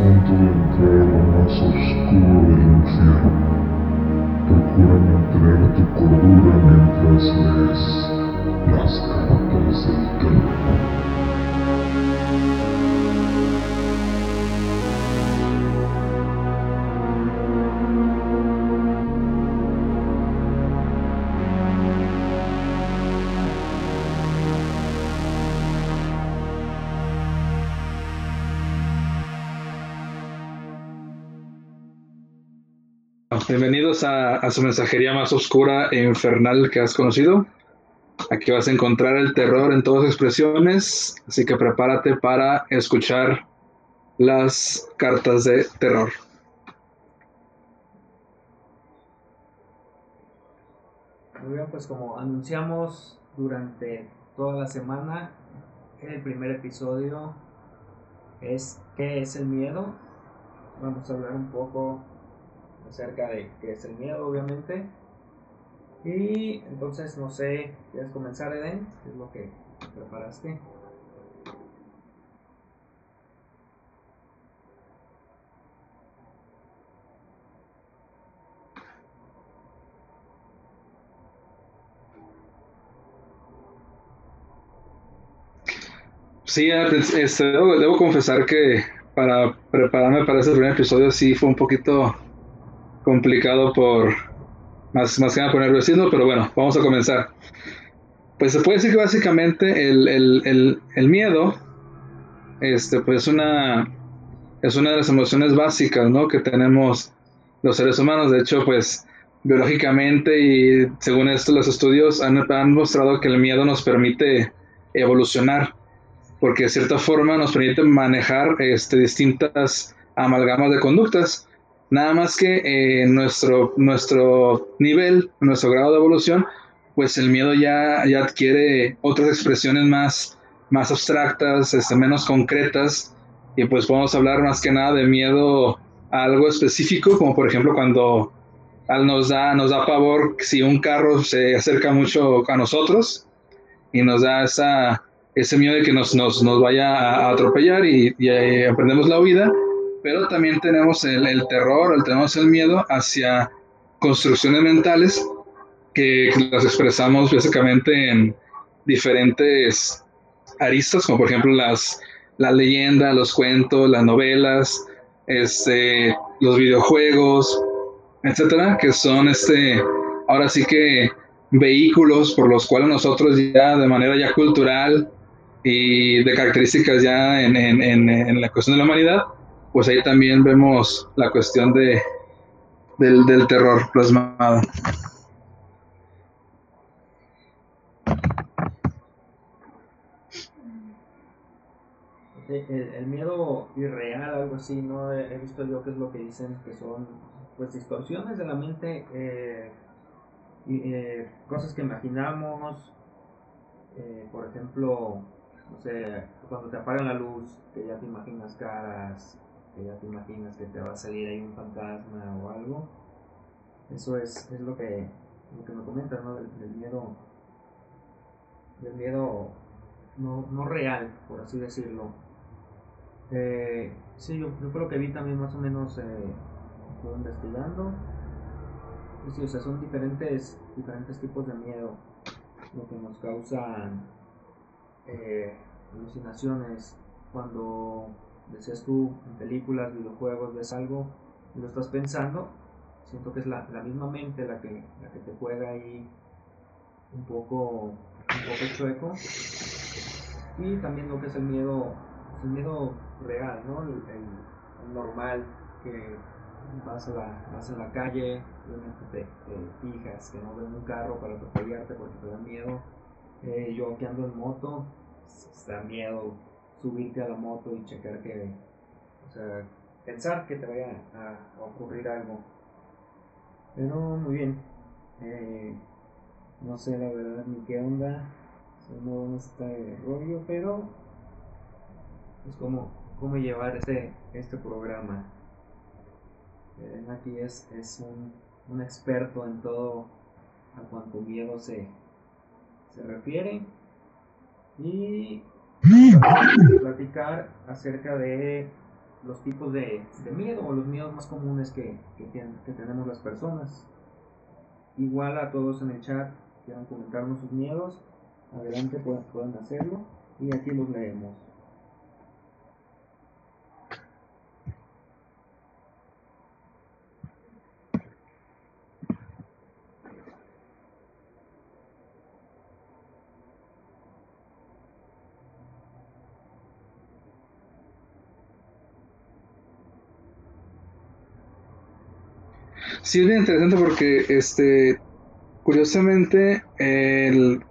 punto de entrar a lo más oscuro del infierno. Procura mantener tu cordura mientras lees las cartas del terror. Bienvenidos a, su mensajería más oscura e infernal que has conocido. Aquí vas a encontrar el terror en todas expresiones, así que prepárate para escuchar las cartas de terror. Muy bien, pues como anunciamos durante toda la semana, el primer episodio es ¿qué es el miedo? Vamos a hablar un poco acerca de qué es el miedo, obviamente. Y entonces, no sé, ¿quieres comenzar, Eden? ¿Qué es lo que preparaste? Sí, debo, debo, confesar que para prepararme para ese primer episodio sí fue un poquito complicado por más, más que nada por nerviosismo, pero bueno, vamos a comenzar. Pues se puede decir que básicamente el, el, el, miedo este, pues una, es una de las emociones básicas ¿no? que tenemos los seres humanos. De hecho, pues biológicamente y según esto los estudios han, han mostrado que el miedo nos permite evolucionar, porque de cierta forma nos permite manejar este, distintas amalgamas de conductas. Nada más que eh, nuestro, nuestro nivel, nuestro grado de evolución, pues el miedo ya, ya adquiere otras expresiones más, más abstractas, este, menos concretas, y pues podemos hablar más que nada de miedo a algo específico, como por ejemplo cuando nos da, nos da pavor si un carro se acerca mucho a nosotros y nos da esa, ese miedo de que nos, nos, nos vaya a atropellar y, y, y aprendemos la huida pero también tenemos el, terror, tenemos el miedo hacia construcciones mentales que, las expresamos básicamente en diferentes aristas, como por ejemplo las, la leyenda, los cuentos, las novelas, este, los videojuegos, etcétera, que son este, ahora sí que vehículos por los cuales nosotros ya de manera ya cultural y de características ya en, en, en la cuestión de la humanidad, pues ahí también vemos la cuestión de, del, terror plasmado. El, miedo irreal, algo así, ¿no? He, visto yo que es lo que dicen que son pues distorsiones de la mente, eh, eh, cosas que imaginamos, eh, por ejemplo, no sé, cuando te apagan la luz, que ya te imaginas caras, que ya te imaginas que te va a salir ahí un fantasma o algo. Eso es, es lo, que, lo que me comentas, ¿no? Del, miedo, del miedo no, no, real, por así decirlo. Eh, sí, yo, fue lo que vi también más o menos eh, investigando. Y sí, o sea, son diferentes, diferentes tipos de miedo lo que nos causan eh, alucinaciones cuando decías tú, en películas, videojuegos, ves algo y lo estás pensando, siento que es la, la misma mente la que, la que te juega ahí un poco, un poco chueco. Y también lo que es el miedo, el miedo real, ¿no? El, normal, que vas, a la, vas en la calle, te, te, fijas que no ven un carro para atropellarte porque te da miedo. Eh, yo que ando en moto, da miedo subirte a la moto y checar que, o sea, pensar que te vaya a, ocurrir algo. Pero muy bien. Eh, no sé la verdad ni qué onda, no este rollo, pero es como cómo llevar este, este programa. Eh, aquí es, es un, un, experto en todo a cuanto miedo se, se refiere. Y platicar acerca de los tipos de, miedo o los miedos más comunes que, que, tenemos las personas. Igual a todos en el chat quieran comentarnos sus miedos, adelante pueden, pueden hacerlo y aquí los leemos. Sí, es bien interesante porque, este, curiosamente,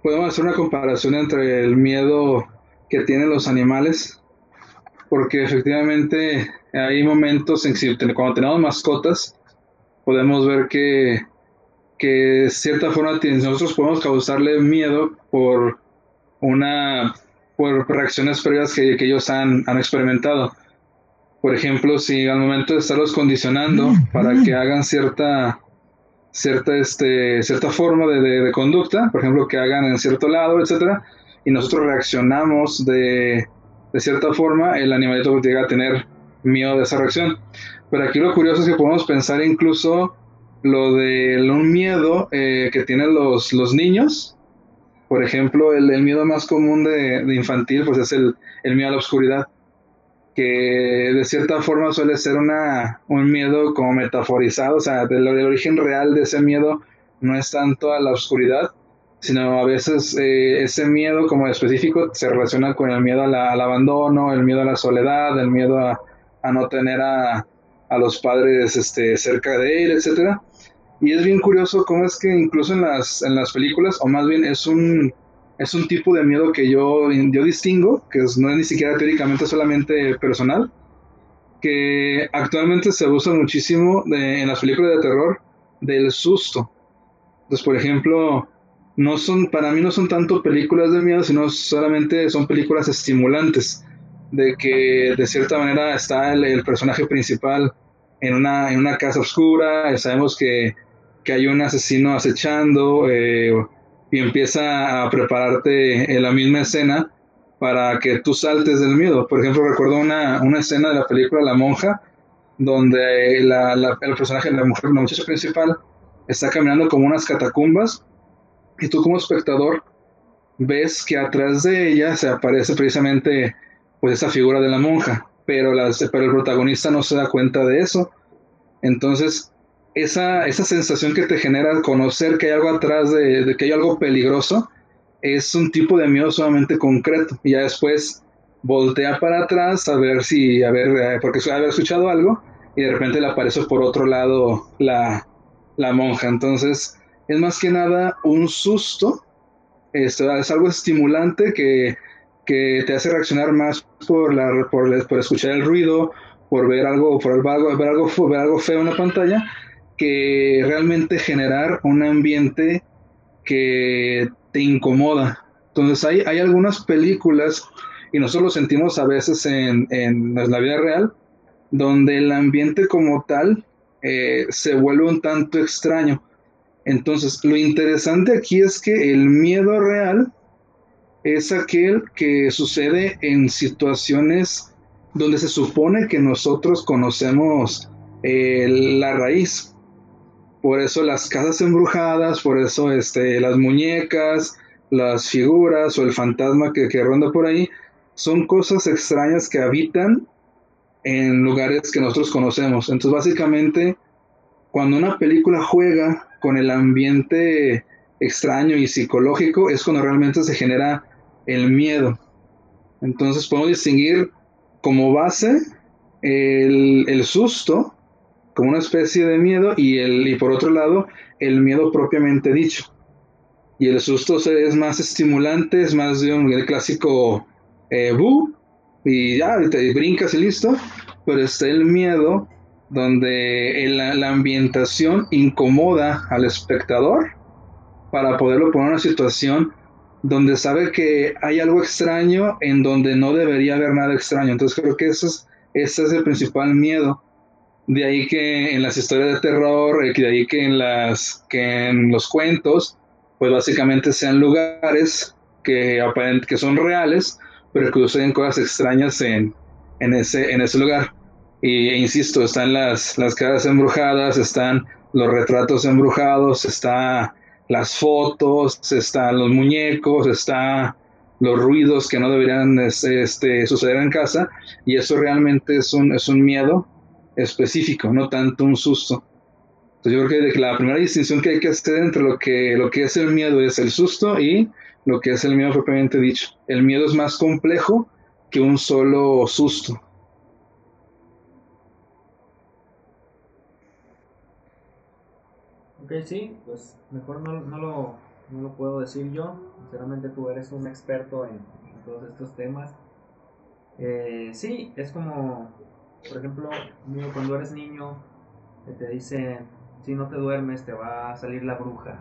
podemos hacer una comparación entre el miedo que tienen los animales, porque efectivamente hay momentos en que cuando tenemos mascotas, podemos ver que, que de cierta forma nosotros podemos causarle miedo por una por reacciones previas que, ellos han, han experimentado. Por ejemplo, si al momento de estarlos condicionando para que hagan cierta, cierta, este, cierta forma de, conducta, por ejemplo, que hagan en cierto lado, etcétera, y nosotros reaccionamos de, cierta forma, el animalito llega a tener miedo de esa reacción. Pero aquí lo curioso es que podemos pensar incluso lo de un miedo eh, que tienen los, los niños. Por ejemplo, el, miedo más común de, infantil pues es el, el miedo a la oscuridad que de cierta forma suele ser una, un miedo como metaforizado, o sea, del, origen real de ese miedo no es tanto a la oscuridad, sino a veces eh, ese miedo como específico se relaciona con el miedo al abandono, el miedo a la soledad, el miedo a, no tener a, a, los padres este, cerca de él, etc. Y es bien curioso cómo es que incluso en las, en las películas, o más bien es un, es un tipo de miedo que yo, yo distingo, que no es ni siquiera teóricamente solamente personal, que actualmente se usa muchísimo en las películas de terror del susto. Entonces, por ejemplo, no son, para mí no son tanto películas de miedo, sino solamente son películas estimulantes, de que de cierta manera está el, personaje principal en una, en una casa oscura, sabemos que, que hay un asesino acechando, eh, y empieza a prepararte en la misma escena para que tú saltes del miedo. Por ejemplo, recuerdo una, una escena de la película La Monja, donde la, el personaje, la mujer, la muchacha principal, está caminando como unas catacumbas y tú como espectador ves que atrás de ella se aparece precisamente pues esa figura de la monja, pero, pero el protagonista no se da cuenta de eso. Entonces, esa, esa sensación que te genera conocer que hay algo atrás de, que hay algo peligroso, es un tipo de miedo sumamente concreto. Y ya después voltea para atrás a ver si, a ver, eh, porque haber escuchado algo y de repente le aparece por otro lado la, la monja. Entonces, es más que nada un susto, esto es algo estimulante que, que, te hace reaccionar más por, la, por, por escuchar el ruido, por ver algo, por ver algo, ver algo, ver algo feo en la pantalla, que realmente generar un ambiente que te incomoda. Entonces hay, hay algunas películas, y nosotros lo sentimos a veces en, en la vida real, donde el ambiente como tal eh, se vuelve un tanto extraño. Entonces, lo interesante aquí es que el miedo real es aquel que sucede en situaciones donde se supone que nosotros conocemos eh, la raíz. Por eso las casas embrujadas, por eso este, las muñecas, las figuras o el fantasma que, ronda por ahí, son cosas extrañas que habitan en lugares que nosotros conocemos. Entonces, básicamente, cuando una película juega con el ambiente extraño y psicológico, es cuando realmente se genera el miedo. Entonces, podemos distinguir como base el, el susto como una especie de miedo y, el, y por otro lado el miedo propiamente dicho. Y el susto es más estimulante, es más de un clásico eh, y ya, te brincas y listo, pero está el miedo donde la ambientación incomoda al espectador para poderlo poner en una situación donde sabe que hay algo extraño en donde no debería haber nada extraño. Entonces creo que eso es, ese es el principal miedo de ahí que en las historias de terror, eh, de ahí que en, las, que en los cuentos, pues básicamente sean lugares que, que son reales, pero que suceden cosas extrañas en, en, ese, en ese lugar. Y insisto, están las, las casas embrujadas, están los retratos embrujados, está las fotos, están los muñecos, está los ruidos que no deberían este, suceder en casa y eso realmente es un, es un miedo específico, no tanto un susto. Entonces yo creo que la primera distinción que hay que hacer entre lo que, lo que es el miedo es el susto y lo que es el miedo propiamente dicho. El miedo es más complejo que un solo susto. Ok, sí, pues mejor no, no, lo, no lo puedo decir yo. Sinceramente tú eres un experto en, todos estos temas. Eh, sí, es como, por ejemplo, cuando eres niño, que te dicen, si no te duermes te va a salir la bruja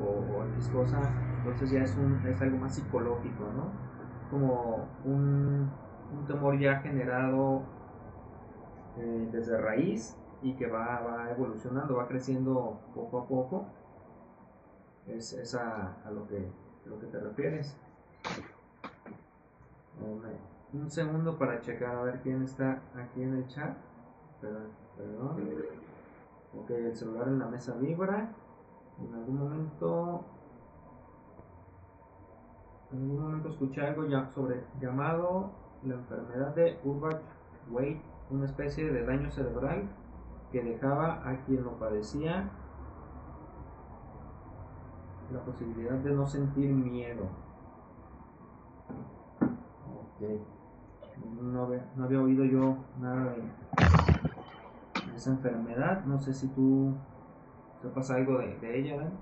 o, X cosa, entonces ya es, un, es algo más psicológico, ¿no? Como un, un temor ya generado eh, desde raíz y que va, va, evolucionando, va creciendo poco a poco. Es, es a, a, lo, que, lo que te refieres. Un segundo para checar a ver quién está aquí en el chat. Perdón. perdón. Ok, el celular en la mesa vibra. En algún momento. En algún momento escuché algo ya sobre llamado la enfermedad de Urbach Wade, una especie de daño cerebral que dejaba a quien lo padecía la posibilidad de no sentir miedo. Okay. No, había, no había oído yo nada de, esa enfermedad. No sé si tú sepas algo de, de ella, ¿verdad?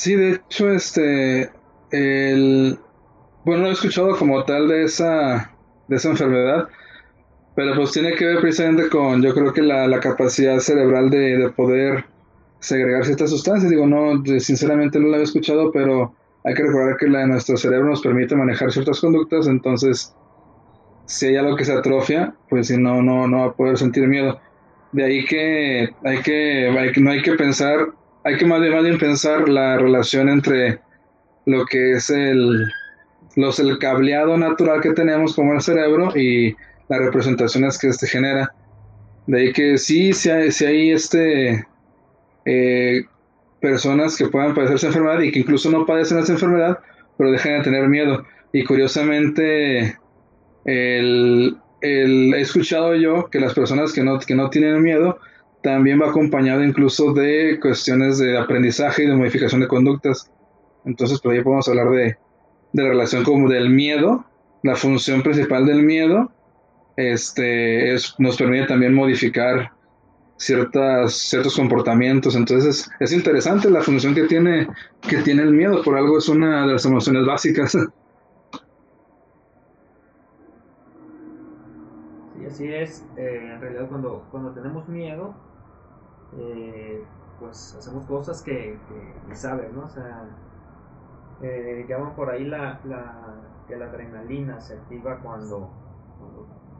Sí, de hecho, este, el, bueno, no he escuchado como tal de esa, de esa enfermedad, pero pues tiene que ver precisamente con, yo creo que la, capacidad cerebral de, poder segregar ciertas sustancias. Digo, no, sinceramente no la he escuchado, pero hay que recordar que la de nuestro cerebro nos permite manejar ciertas conductas, entonces si hay algo que se atrofia, pues si no, no, no va a poder sentir miedo. De ahí que hay que, hay, no hay que pensar hay que más bien, pensar la relación entre lo que es el, los, el cableado natural que tenemos como el cerebro y las representaciones que este genera. De ahí que sí, si hay, este, eh, personas que puedan padecer esa enfermedad y que incluso no padecen esa enfermedad, pero dejan de tener miedo. Y curiosamente, el, el, he escuchado yo que las personas que no, que no tienen miedo también va acompañado incluso de cuestiones de aprendizaje y de modificación de conductas. Entonces, pues ahí podemos hablar de, de la relación como del miedo, la función principal del miedo, este, es, nos permite también modificar ciertas, ciertos comportamientos. Entonces, es, interesante la función que tiene, que tiene el miedo, por algo es una de las emociones básicas. Sí, así es. Eh, en realidad, cuando, cuando tenemos miedo, eh, pues hacemos cosas que, que, sabes, ¿no? O sea, eh, llaman por ahí la, la, que la adrenalina se activa cuando,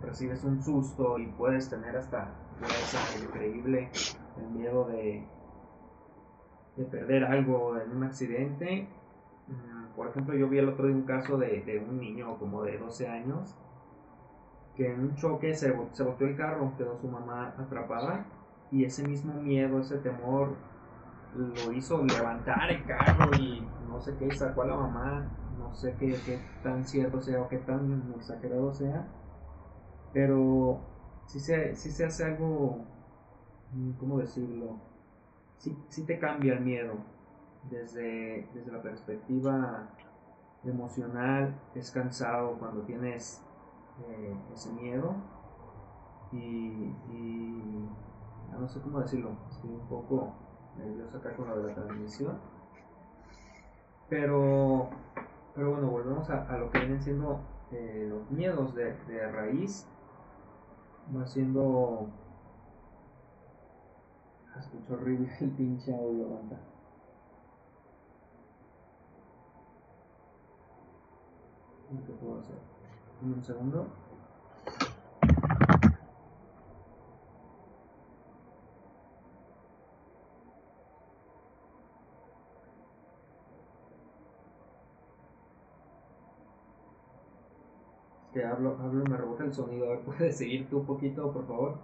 recibes un susto y puedes tener hasta esa increíble el miedo de, de perder algo en un accidente. Mm, por ejemplo, yo vi el otro día un caso de, de un niño como de 12 años que en un choque se, se volteó el carro, quedó su mamá atrapada y ese mismo miedo, ese temor lo hizo levantar el carro y no sé qué, sacó a la mamá, no sé qué, qué tan cierto sea o qué tan exagerado sea, pero si se, si se hace algo, mm, ¿cómo decirlo? Si, si te cambia el miedo desde, desde la perspectiva emocional, es cansado cuando tienes eh, ese miedo. Y no sé cómo decirlo, estoy un poco nervioso acá con lo de la transmisión. Pero, pero bueno, volvemos a, lo que vienen siendo eh, los miedos de, de raíz. Va siendo. Ah, escucho horrible el pinche audio, banda. puedo hacer. Un segundo. Que hablo, hablo me rebota el sonido. A ver, ¿puedes seguir tú un poquito, por favor?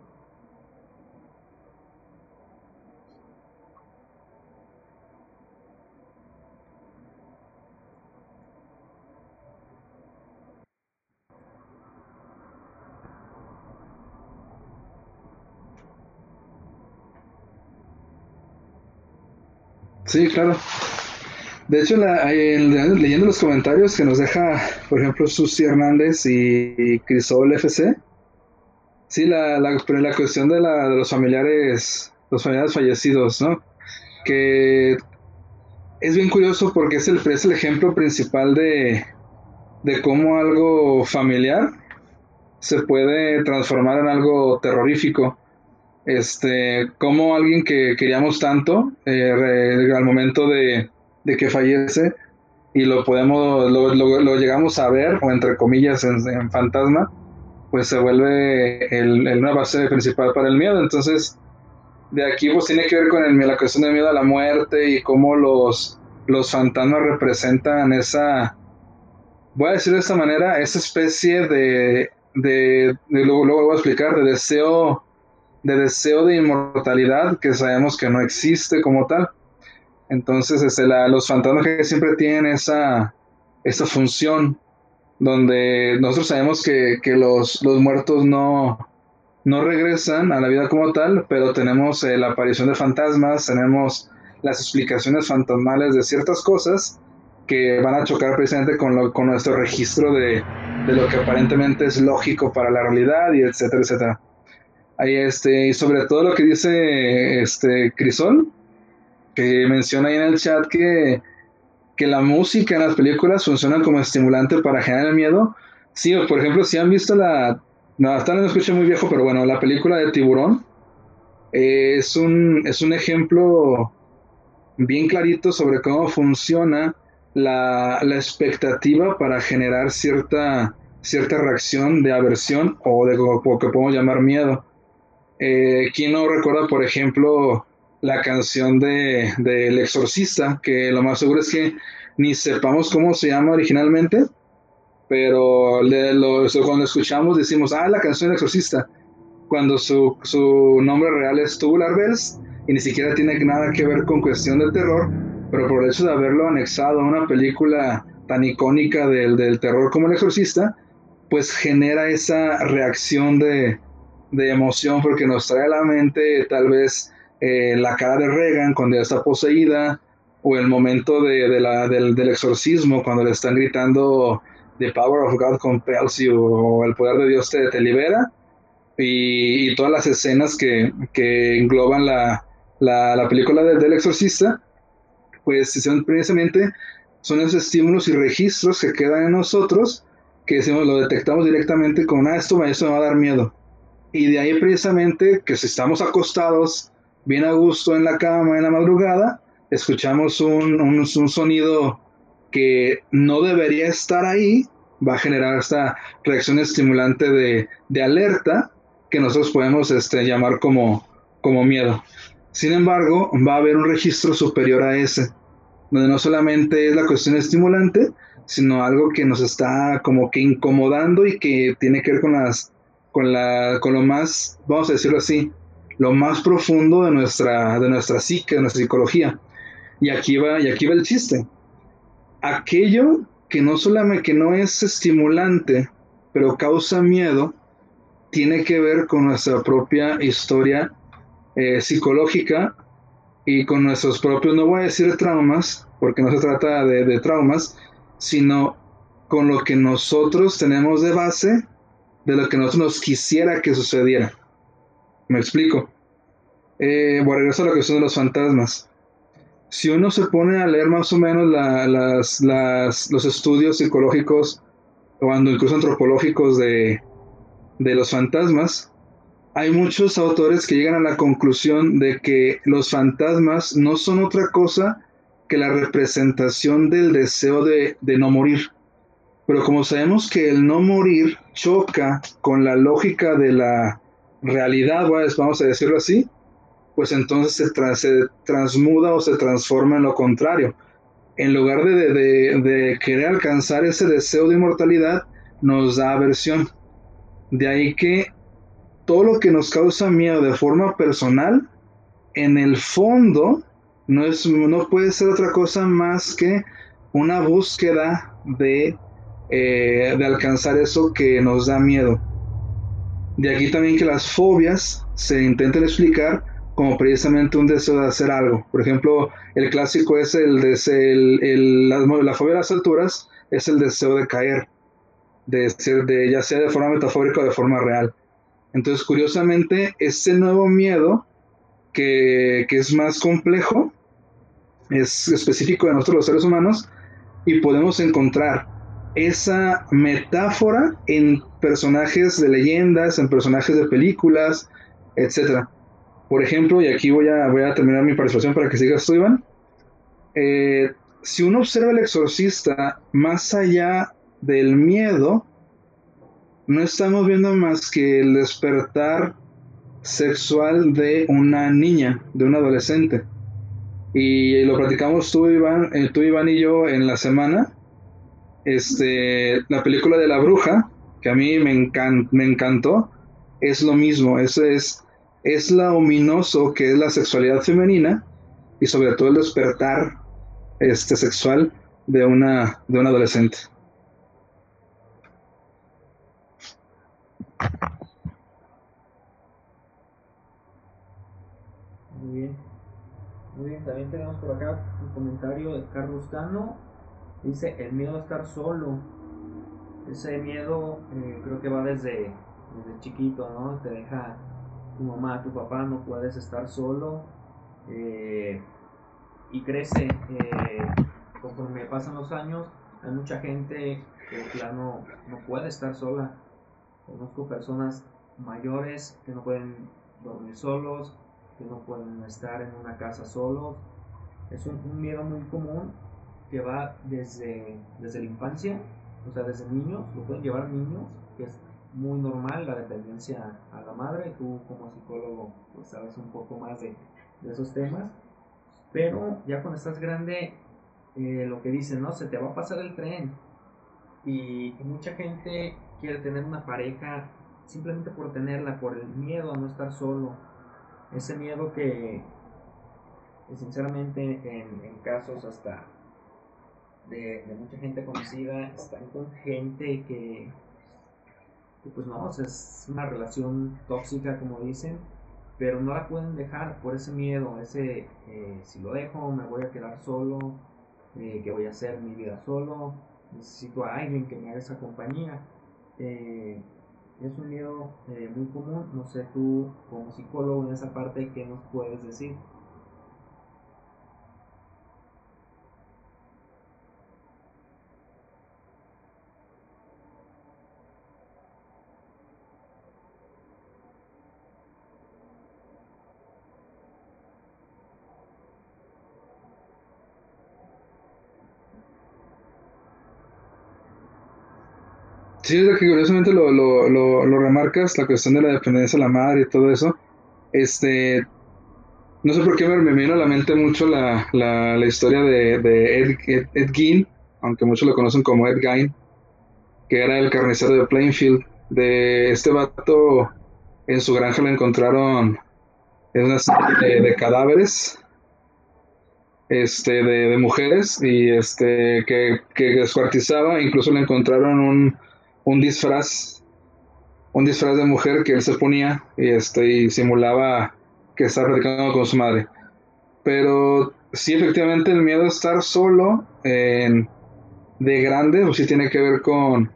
Sí, claro. De hecho, la, leyendo los comentarios que nos deja, por ejemplo, Susi Hernández y Crisol FC, sí, la, la, la cuestión de, la, de los familiares, los familiares fallecidos, ¿no? Que es bien curioso porque es el, es el ejemplo principal de, de cómo algo familiar se puede transformar en algo terrorífico. Este, como alguien que queríamos tanto, eh, al momento de, de que fallece y lo podemos, lo, llegamos a ver, o entre comillas, en, fantasma, pues se vuelve el, el, una base principal para el miedo. Entonces, de aquí pues tiene que ver con el, la cuestión del miedo a la muerte y cómo los, los fantasmas representan esa, voy a decir de esta manera, esa especie de, de, de luego, luego voy a explicar, de deseo, de deseo de inmortalidad que sabemos que no existe como tal. Entonces, este, los fantasmas que siempre tienen esa, esa función donde nosotros sabemos que, los, los, muertos no, no regresan a la vida como tal, pero tenemos eh, la aparición de fantasmas, tenemos las explicaciones fantasmales de ciertas cosas que van a chocar precisamente con, lo, con nuestro registro de, de, lo que aparentemente es lógico para la realidad y etcétera, etcétera. Ahí este, y sobre todo lo que dice este Crisol, que menciona ahí en el chat que, que la música en las películas funciona como estimulante para generar el miedo. Sí, por ejemplo, si han visto la... No, hasta no escuché muy viejo, pero bueno, la película de Tiburón eh, es, un, es un ejemplo bien clarito sobre cómo funciona la, la expectativa para generar cierta, cierta reacción de aversión o de lo que podemos llamar miedo. Eh, ¿Quién no recuerda, por ejemplo, la canción de, El Exorcista, que lo más seguro es que ni sepamos cómo se llama originalmente, pero lo, cuando escuchamos decimos, ah, la canción del Exorcista, cuando su, su nombre real es Tubular Bells y ni siquiera tiene nada que ver con cuestión del terror, pero por el hecho de haberlo anexado a una película tan icónica del, del terror como El Exorcista, pues genera esa reacción de, de emoción porque nos trae a la mente tal vez eh, la cara de Regan cuando ya está poseída, o el momento de, la, del, exorcismo cuando le están gritando The power of God compels you, o el poder de Dios te, te libera, y, todas las escenas que, que engloban la, la, película del, del exorcista, pues son precisamente son esos estímulos y registros que quedan en nosotros, que decimos, lo detectamos directamente con, ah, esto, esto me va a dar miedo. Y de ahí precisamente que si estamos acostados bien a gusto en la cama en la madrugada, escuchamos un, un, sonido que no debería estar ahí, va a generar esta reacción estimulante de, de alerta que nosotros podemos este, llamar como, como miedo. Sin embargo, va a haber un registro superior a ese, donde no solamente es la cuestión estimulante, sino algo que nos está como que incomodando y que tiene que ver con las con la con lo más, vamos a decirlo así, lo más profundo de nuestra, de nuestra psique, de nuestra psicología. Y aquí va, y aquí va el chiste. Aquello que no solamente que no es estimulante, pero causa miedo, tiene que ver con nuestra propia historia eh, psicológica y con nuestros propios, no voy a decir traumas, porque no se trata de, traumas, sino con lo que nosotros tenemos de base de lo que nosotros nos quisiera que sucediera. Me explico. Eh, bueno, regreso a la cuestión de los fantasmas. Si uno se pone a leer más o menos los estudios psicológicos o incluso antropológicos de, los fantasmas, hay muchos autores que llegan a la conclusión de que los fantasmas no son otra cosa que la representación del deseo de, de no morir. Pero como sabemos que el no morir choca con la lógica de la realidad, vamos a decirlo así, pues entonces se, transmuda o se transforma en lo contrario. En lugar de, querer alcanzar ese deseo de inmortalidad, nos da aversión. De ahí que todo lo que nos causa miedo de forma personal, en el fondo, no, es, no puede ser otra cosa más que una búsqueda de, eh, de alcanzar eso que nos da miedo. De aquí también que las fobias se intenten explicar como precisamente un deseo de hacer algo. Por ejemplo, el clásico es el de el, la, fobia a las alturas, es el deseo de caer, de de, ya sea de forma metafórica o de forma real. Entonces, curiosamente, ese nuevo miedo, que, que es más complejo, es específico de nosotros los seres humanos, y podemos encontrar esa metáfora en personajes de leyendas, en personajes de películas, etcétera. Por ejemplo, y aquí voy a, voy a terminar mi participación para que sigas tú, Iván. Eh, si uno observa el exorcista más allá del miedo, no estamos viendo más que el despertar sexual de una niña, de un adolescente. Y lo platicamos tú, Iván, eh, tú, Iván y yo en la semana. Este, la película de la bruja, que a mí me, me encantó, es lo mismo. Es es la ominoso que es la sexualidad femenina y sobre todo el despertar este sexual de una de un adolescente. Muy bien. Muy bien, también tenemos por acá un comentario de Carlos Cano. Dice, el miedo a estar solo. Ese miedo eh, creo que va desde, desde chiquito, ¿no? Te deja tu mamá, tu papá, no puedes estar solo eh, y crece. Eh, conforme pasan los años, hay mucha gente que de plano no puede estar sola. Conozco personas mayores que no pueden dormir solos, que no pueden estar en una casa solos. Es un, miedo muy común que va desde, desde la infancia, o sea, desde niños, lo pueden llevar niños, que es muy normal la dependencia a la madre. Tú como psicólogo pues sabes un poco más de, esos temas. Pero ya cuando estás grande, eh, lo que dicen, ¿no? Se te va a pasar el tren. Y, mucha gente quiere tener una pareja simplemente por tenerla, por el miedo a no estar solo. Ese miedo que, sinceramente en, casos hasta de, mucha gente conocida están con gente que pues no, es una relación tóxica como dicen, pero no la pueden dejar por ese miedo, ese eh, si lo dejo me voy a quedar solo, eh, que voy a hacer mi vida solo, necesito a alguien que me haga esa compañía. Eh, es un miedo muy común, no sé tú como psicólogo en esa parte, ¿qué nos puedes decir? Sí, es que curiosamente lo, lo, lo, remarcas, la cuestión de la dependencia de la madre y todo eso. Este, no sé por qué me, me vino a la mente mucho la, la, la historia de, Ed, Ed, Gein, aunque muchos lo conocen como Ed Gein, que era el carnicero de Plainfield. De este vato, en su granja lo encontraron en de, cadáveres este, de, de, mujeres y este, que, que descuartizaba, incluso le encontraron un un disfraz, un disfraz de mujer que él se ponía y, este, simulaba que estaba platicando con su madre. Pero sí, efectivamente, el miedo a estar solo de grande, pues sí tiene que ver con,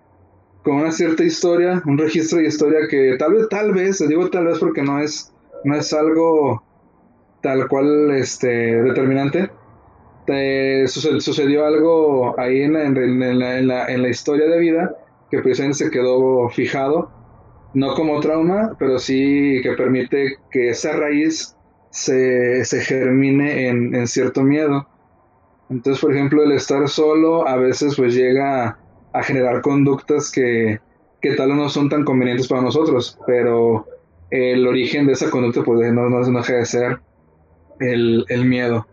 con una cierta historia, un registro de historia que tal vez, tal vez, digo tal vez porque no es, no es algo tal cual este, determinante. sucedió, algo ahí en en la, en la historia de vida que precisamente se quedó fijado, no como trauma, pero sí que permite que esa raíz se, germine en, cierto miedo. Entonces, por ejemplo, el estar solo a veces pues llega a generar conductas que, que tal o no son tan convenientes para nosotros, pero el origen de esa conducta pues no, no deja de ser el, el, miedo.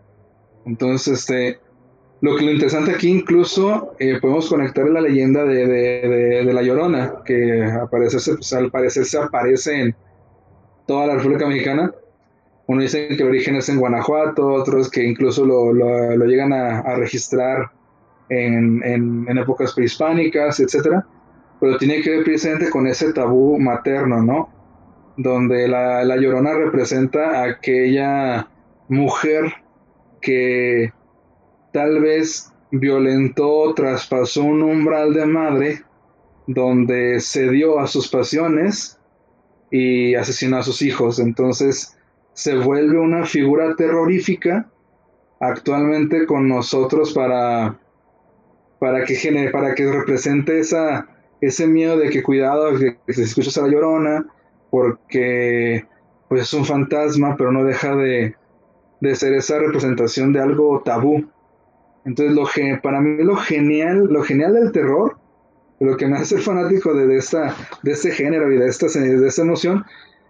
Entonces, este, lo que lo interesante aquí incluso eh, podemos conectar la leyenda de, de, de, La Llorona, que aparece, pues, al parecer se aparece en toda la República Mexicana. Uno dice que el origen es en Guanajuato, otros que incluso lo, lo, llegan a, registrar en, en, en, épocas prehispánicas, etcétera, pero tiene que ver precisamente con ese tabú materno, ¿no? Donde la, la llorona representa a aquella mujer que tal vez violentó, traspasó un umbral de madre donde cedió a sus pasiones y asesinó a sus hijos. Entonces se vuelve una figura terrorífica actualmente con nosotros para para que genere, para que represente esa, ese miedo de que cuidado, que, se escucha a la llorona, porque pues es un fantasma, pero no deja de, de ser esa representación de algo tabú. Entonces, lo, para mí lo genial, lo genial del terror, lo que me hace fanático de, esta, de este género y de esta, de esta emoción,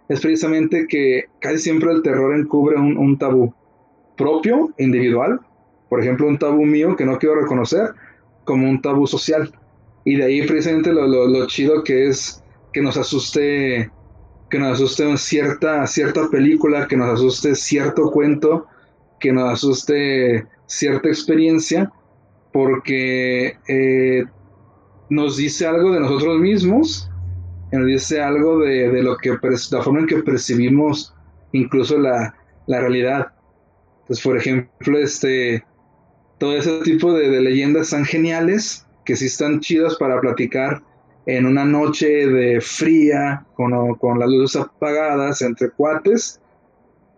es precisamente que casi siempre el terror encubre un, un tabú propio, individual, por ejemplo, un tabú mío que no quiero reconocer, como un tabú social. Y de ahí precisamente lo, lo, chido que es que nos asuste, que nos asuste cierta, cierta película, que nos asuste cierto cuento, que nos asuste cierta experiencia, porque eh, nos dice algo de nosotros mismos, nos dice algo de, de lo que la forma en que percibimos incluso la, la realidad. Entonces, por ejemplo, este, todo ese tipo de, leyendas están geniales, que sí están chidas para platicar en una noche de fría, con, con las luces apagadas, entre cuates,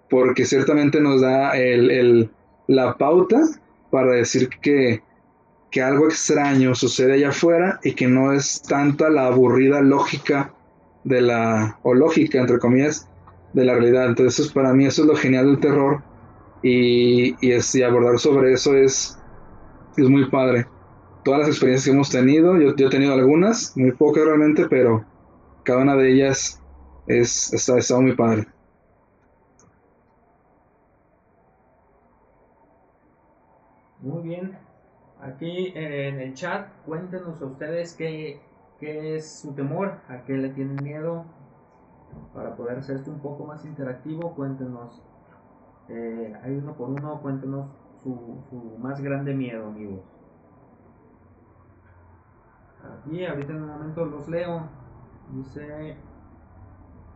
porque ciertamente nos da el, la pauta para decir que, que algo extraño sucede allá afuera y que no es tanta la aburrida lógica de la, o lógica, entre comillas, de la realidad. Entonces, para mí eso es lo genial del terror, y, y, abordar sobre eso es, es muy padre. Todas las experiencias que hemos tenido, yo, yo, he tenido algunas, muy pocas realmente, pero cada una de ellas es, está, está muy padre. Muy bien. Aquí en el chat, cuéntenos a ustedes qué, qué es su temor, a qué le tienen miedo. Para poder hacer esto un poco más interactivo, cuéntenos eh, hay uno por uno, cuéntenos su, su más grande miedo, amigos. Aquí, ahorita en un momento los leo. Dice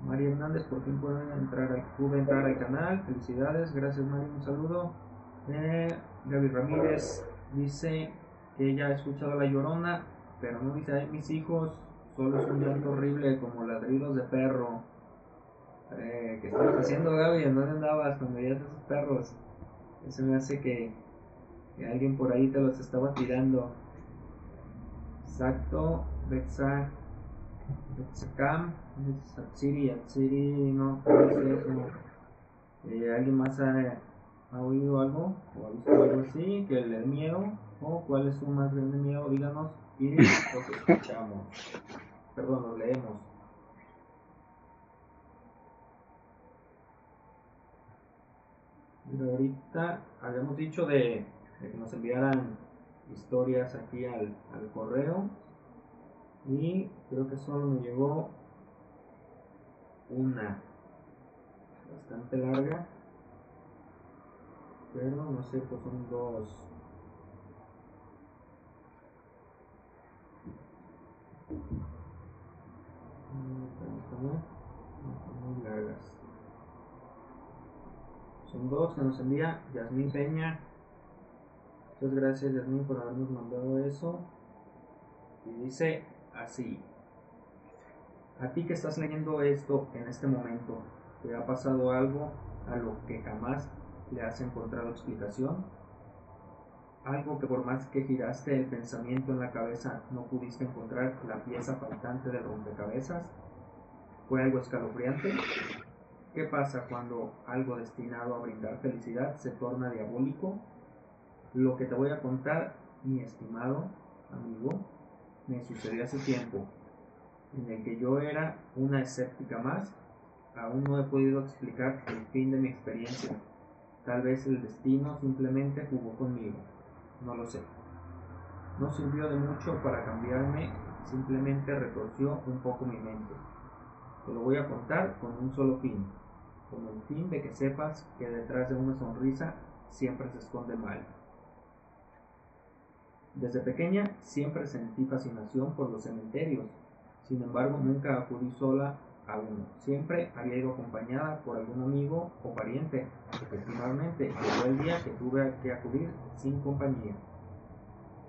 María Hernández, por fin pude entrar, pude entrar al canal. Felicidades, gracias María, un saludo. Eh, Gaby Ramírez dice que ella ha escuchado la llorona, pero no dice, ay mis hijos, solo es un llanto horrible como ladridos de perro. Eh, ¿Qué estabas haciendo, Gaby? ¿En dónde andabas cuando veías esos perros? Eso me hace que, que, alguien por ahí te los estaba tirando. Exacto, Bexa, Bexacam, Atsiri, Atsiri, no, no sé, como, eh, ¿Alguien más ha, ha, oído algo o ha visto algo así? ¿Que le miedo? ¿O cuál es su más grande miedo? Díganos y los escuchamos. Perdón, lo leemos. Pero ahorita habíamos dicho de, que nos enviaran historias aquí al, al, correo y creo que solo me llegó una bastante larga pero no sé pues son dos muy largas son dos que nos envía Yasmín Peña. Muchas gracias Yasmín por habernos mandado eso. Y dice así. A ti que estás leyendo esto en este momento, ¿te ha pasado algo a lo que jamás le has encontrado explicación? Algo que por más que giraste el pensamiento en la cabeza no pudiste encontrar la pieza faltante del rompecabezas? ¿Fue algo escalofriante? ¿Qué pasa cuando algo destinado a brindar felicidad se torna diabólico? Lo que te voy a contar, mi estimado amigo, me sucedió hace tiempo, en el que yo era una escéptica más, aún no he podido explicar el fin de mi experiencia. Tal vez el destino simplemente jugó conmigo, no lo sé. No sirvió de mucho para cambiarme, simplemente retorció un poco mi mente. Te lo voy a contar con un solo fin, con el fin de que sepas que detrás de una sonrisa siempre se esconde mal. Desde pequeña siempre sentí fascinación por los cementerios, sin embargo nunca acudí sola siempre había ido acompañada por algún amigo o pariente. Efectivamente, llegó el día que tuve que acudir sin compañía.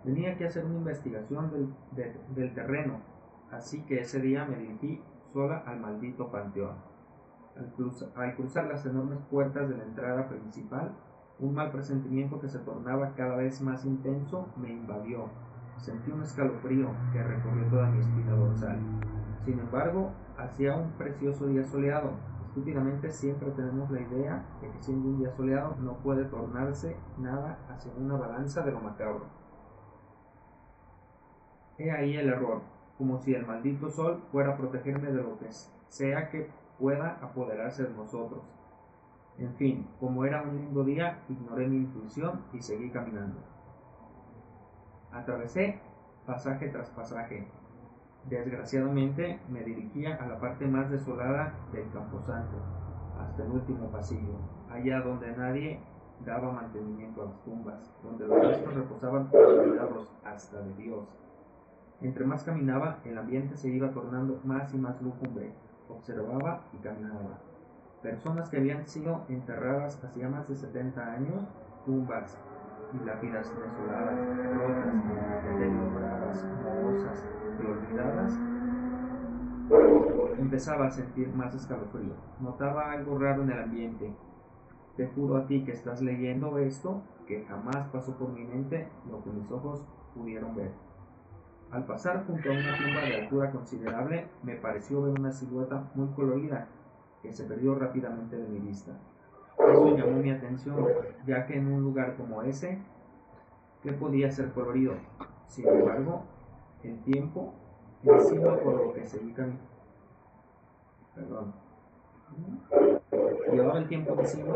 Tenía que hacer una investigación del, del terreno, así que ese día me dirigí sola al maldito panteón. Al, cruzar las enormes puertas de la entrada principal, un mal presentimiento que se tornaba cada vez más intenso me invadió. Sentí un escalofrío que recorrió toda mi espina dorsal. Sin embargo, hacía un precioso día soleado. Estúpidamente siempre tenemos la idea de que siendo un día soleado no puede tornarse nada hacia una balanza de lo macabro. He ahí el error, como si el maldito sol fuera a protegerme de lo que sea que pueda apoderarse de nosotros. En fin, como era un lindo día, ignoré mi intuición y seguí caminando. Atravesé pasaje tras pasaje. Desgraciadamente me dirigía a la parte más desolada del camposanto, hasta el último pasillo, allá donde nadie daba mantenimiento a las tumbas, donde los restos reposaban olvidados hasta de Dios. Entre más caminaba, el ambiente se iba tornando más y más lúgubre, observaba y caminaba. Personas que habían sido enterradas hacía más de 70 años, tumbas y lápidas desoladas, rotas, deterioradas, mohosas y olvidadas, empezaba a sentir más escalofrío. Notaba algo raro en el ambiente. Te juro a ti que estás leyendo esto, que jamás pasó por mi mente lo que mis ojos pudieron ver. Al pasar junto a una tumba de altura considerable, me pareció ver una silueta muy colorida que se perdió rápidamente de mi vista. Eso llamó mi atención, ya que en un lugar como ese, ¿qué podía ser colorido? Sin embargo, el tiempo, encima por lo que caminando. Perdón. Llevaba el tiempo encima,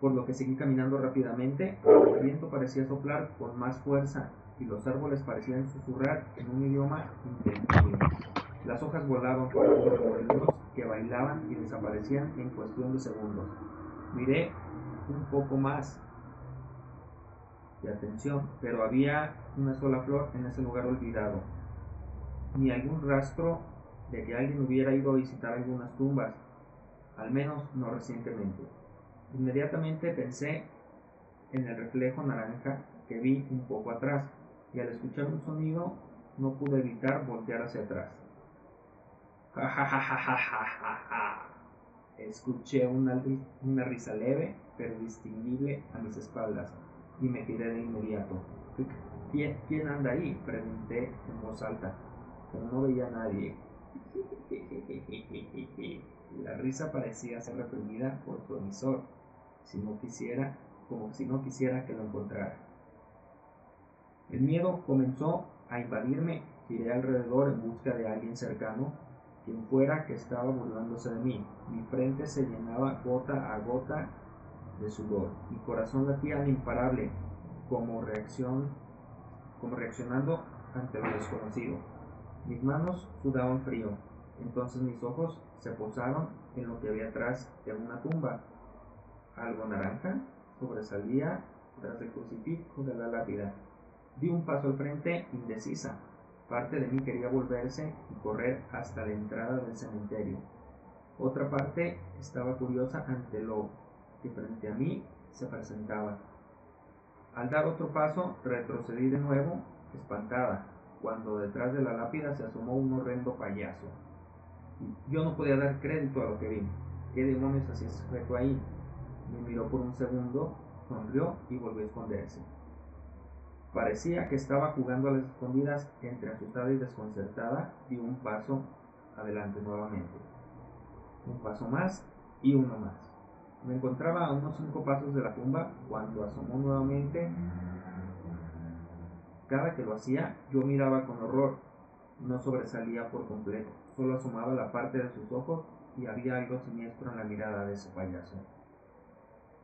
por lo que seguí caminando rápidamente. El viento parecía soplar con más fuerza y los árboles parecían susurrar en un idioma inentendible. Las hojas volaban por los que bailaban y desaparecían en cuestión de segundos. Miré un poco más de atención, pero había una sola flor en ese lugar olvidado, ni algún rastro de que alguien hubiera ido a visitar algunas tumbas, al menos no recientemente. Inmediatamente pensé en el reflejo naranja que vi un poco atrás, y al escuchar un sonido no pude evitar voltear hacia atrás. Escuché una, una risa leve pero distinguible a mis espaldas y me giré de inmediato. ¿Quién, ¿Quién anda ahí? Pregunté en voz alta, pero no veía a nadie. La risa parecía ser reprimida por su emisor, si no quisiera, como si no quisiera que lo encontrara. El miedo comenzó a invadirme, giré alrededor en busca de alguien cercano, quien fuera que estaba burlándose de mí. Mi frente se llenaba gota a gota de sudor, mi corazón latía imparable, como reacción, como reaccionando ante lo desconocido. Mis manos sudaban frío, entonces mis ojos se posaron en lo que había atrás de una tumba. Algo naranja sobresalía tras el crucifijo de la lápida. Di un paso al frente indecisa. Parte de mí quería volverse y correr hasta la entrada del cementerio. Otra parte estaba curiosa ante lo frente a mí se presentaba. Al dar otro paso, retrocedí de nuevo, espantada, cuando detrás de la lápida se asomó un horrendo payaso. Yo no podía dar crédito a lo que vi. ¿Qué demonios hacía ese sujeto ahí? Me miró por un segundo, sonrió y volvió a esconderse. Parecía que estaba jugando a las escondidas entre asustada y desconcertada y un paso adelante nuevamente. Un paso más y uno más. Me encontraba a unos cinco pasos de la tumba cuando asomó nuevamente Cada que lo hacía, yo miraba con horror. No sobresalía por completo, solo asomaba la parte de sus ojos y había algo siniestro en la mirada de ese payaso.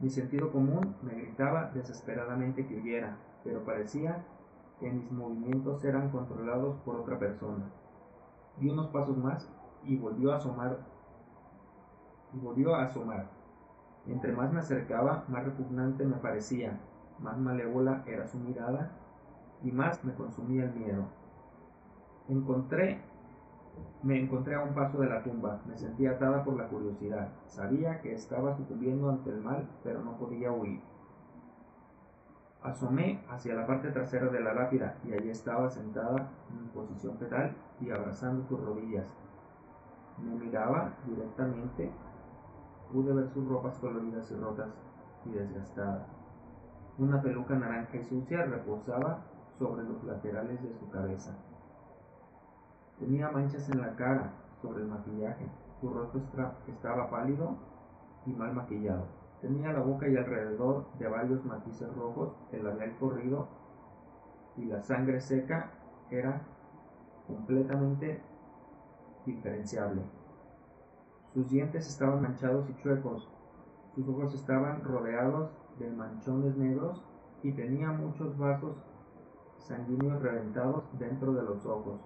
Mi sentido común me gritaba desesperadamente que huyera, pero parecía que mis movimientos eran controlados por otra persona. Di unos pasos más y volvió a asomar. Y volvió a asomar. Entre más me acercaba, más repugnante me parecía, más malévola era su mirada y más me consumía el miedo. Encontré, me encontré a un paso de la tumba, me sentía atada por la curiosidad. Sabía que estaba sucumbiendo ante el mal, pero no podía huir. Asomé hacia la parte trasera de la lápida y allí estaba sentada en posición fetal y abrazando sus rodillas. Me miraba directamente. Pude ver sus ropas coloridas y rotas y desgastadas. Una peluca naranja y sucia reposaba sobre los laterales de su cabeza. Tenía manchas en la cara sobre el maquillaje. Su rostro estaba pálido y mal maquillado. Tenía la boca y alrededor de varios matices rojos, el labial corrido y la sangre seca era completamente diferenciable. Sus dientes estaban manchados y chuecos, sus ojos estaban rodeados de manchones negros y tenía muchos vasos sanguíneos reventados dentro de los ojos,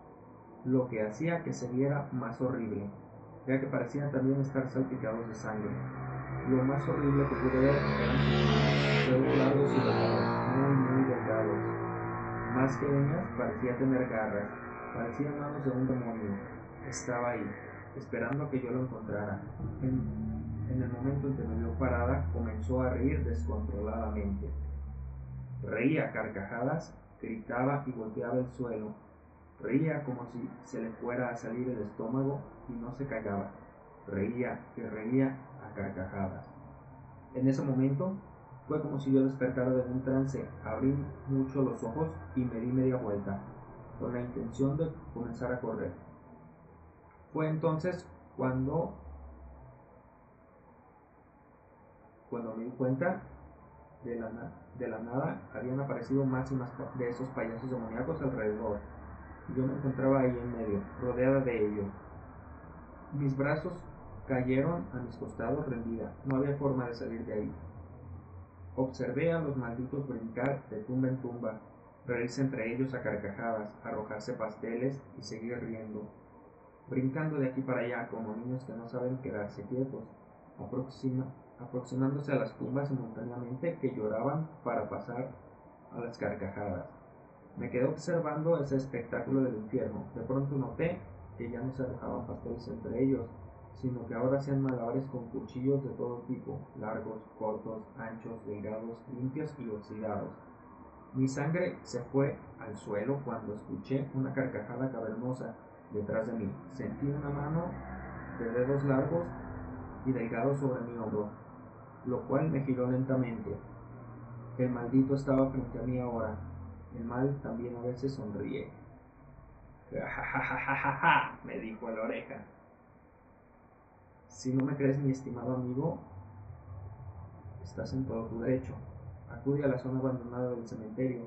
lo que hacía que se viera más horrible, ya que parecían también estar salpicados de sangre. Lo más horrible que pude ver eran sus dedos largos y delgados, muy, muy delgados. Más que uñas, parecía tener garras, parecían manos de un demonio. Estaba ahí, esperando a que yo lo encontrara. En, el momento en que me vio parada, comenzó a reír descontroladamente. Reía carcajadas, gritaba y golpeaba el suelo. Reía como si se le fuera a salir el estómago y no se callaba. Reía y reía carcajadas. En ese momento fue como si yo despertara de un trance, abrí mucho los ojos y me di media vuelta, con la intención de comenzar a correr. Fue entonces cuando, cuando me di cuenta de la, de la nada habían aparecido más y más de esos payasos demoníacos alrededor. Yo me encontraba ahí en medio, rodeada de ellos. Mis brazos Cayeron a mis costados rendida, no había forma de salir de ahí. Observé a los malditos brincar de tumba en tumba, reírse entre ellos a carcajadas, arrojarse pasteles y seguir riendo, brincando de aquí para allá como niños que no saben quedarse quietos, aproximándose a las tumbas simultáneamente que lloraban para pasar a las carcajadas. Me quedé observando ese espectáculo del infierno. De pronto noté que ya no se arrojaban pasteles entre ellos, sino que ahora sean malabares con cuchillos de todo tipo, largos, cortos, anchos, delgados, limpios y oxidados. Mi sangre se fue al suelo cuando escuché una carcajada cavernosa detrás de mí. Sentí una mano de dedos largos y delgados sobre mi hombro, lo cual me giró lentamente. El maldito estaba frente a mí ahora. El mal también a veces sonríe. ja, me dijo a la oreja. Si no me crees, mi estimado amigo, estás en todo tu derecho. Acude a la zona abandonada del cementerio.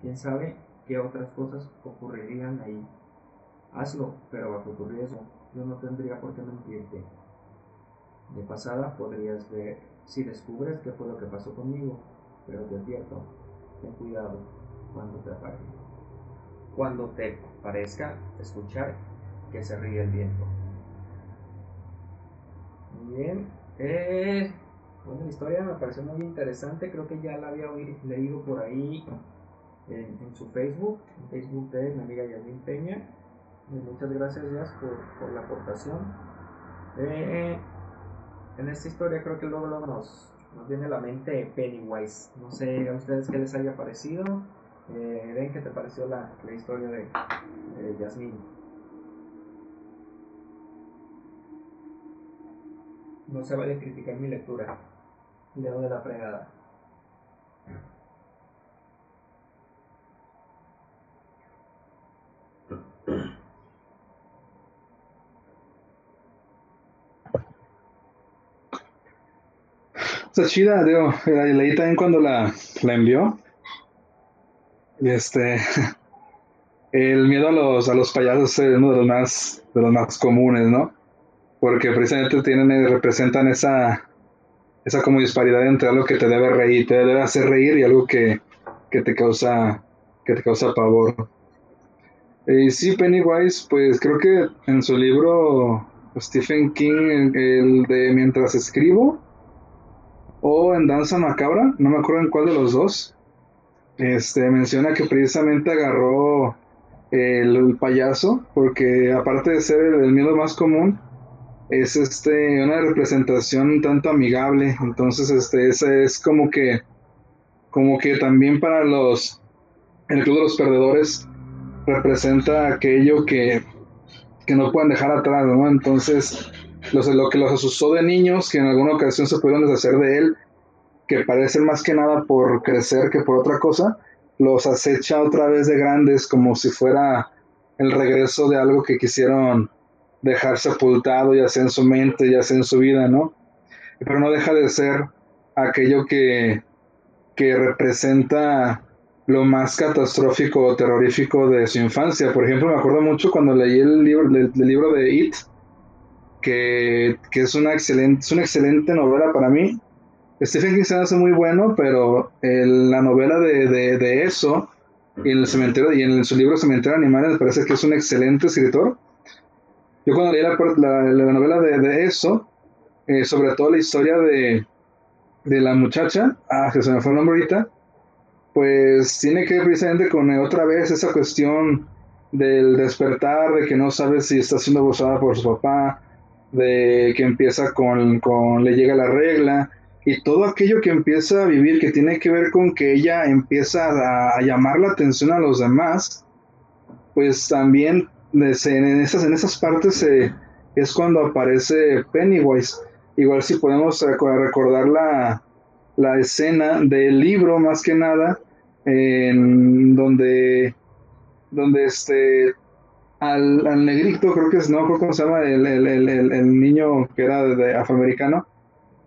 Quién sabe qué otras cosas ocurrirían ahí. Hazlo, pero bajo tu riesgo. Yo no tendría por qué mentirte. De pasada podrías ver si descubres qué fue lo que pasó conmigo, pero te advierto, ten cuidado cuando te apague. Cuando te parezca escuchar que se ríe el viento. Bien. Eh, bueno, la historia me pareció muy interesante. Creo que ya la había leído por ahí en, su Facebook, en Facebook de mi amiga Yasmin Peña. Eh, muchas gracias, Yas, por, la aportación. Eh, en esta historia creo que luego, nos, nos viene a la mente Pennywise. No sé a ustedes qué les haya parecido. Eh, ven qué te pareció la, la historia de, de Yasmin. No se vale criticar mi lectura. Leo de la fregada. Está chida, digo, leí también cuando la, la envió. Este, el miedo a los, a los payasos es uno de los más, de los más comunes, ¿no? Porque precisamente tienen, representan esa, esa como disparidad entre algo que te debe reír, te debe hacer reír y algo que, que te causa, que te causa pavor. Y sí, Pennywise, pues creo que en su libro Stephen King, el de Mientras escribo, o en Danza Macabra, no me acuerdo en cuál de los dos, este, menciona que precisamente agarró el, payaso, porque aparte de ser el, miedo más común, es este, una representación tanto amigable, entonces este, ese es como que, como que también para los, el Club de los Perdedores, representa aquello que, que no pueden dejar atrás, ¿no? Entonces, lo que los asustó de niños, que en alguna ocasión se pudieron deshacer de él, que parece más que nada por crecer que por otra cosa, los acecha otra vez de grandes como si fuera el regreso de algo que quisieron dejar sepultado, ya sea en su mente, ya sea en su vida, ¿no? Pero no deja de ser aquello que, que representa lo más catastrófico o terrorífico de su infancia. Por ejemplo, me acuerdo mucho cuando leí el libro, el, libro de It, que, es, una excelente, es una excelente novela para mí. Stephen King se hace muy bueno, pero la novela de, eso, y en el cementerio, y en su libro Cementerio Animales, me parece que es un excelente escritor. Yo cuando leí la, la, novela de, eso, eh, sobre todo la historia de, de la muchacha, ah, que se me fue el nombre ahorita, pues tiene que ver precisamente con eh, otra vez esa cuestión del despertar, de que no sabe si está siendo abusada por su papá, de que empieza con, con, le llega la regla, y todo aquello que empieza a vivir que tiene que ver con que ella empieza a, llamar la atención a los demás, pues también en esas, en esas partes es cuando aparece Pennywise. Igual si podemos recordar la, la escena del libro más que nada, donde, donde este, al, negrito, creo que es, no cómo se llama, el, niño que era de, afroamericano,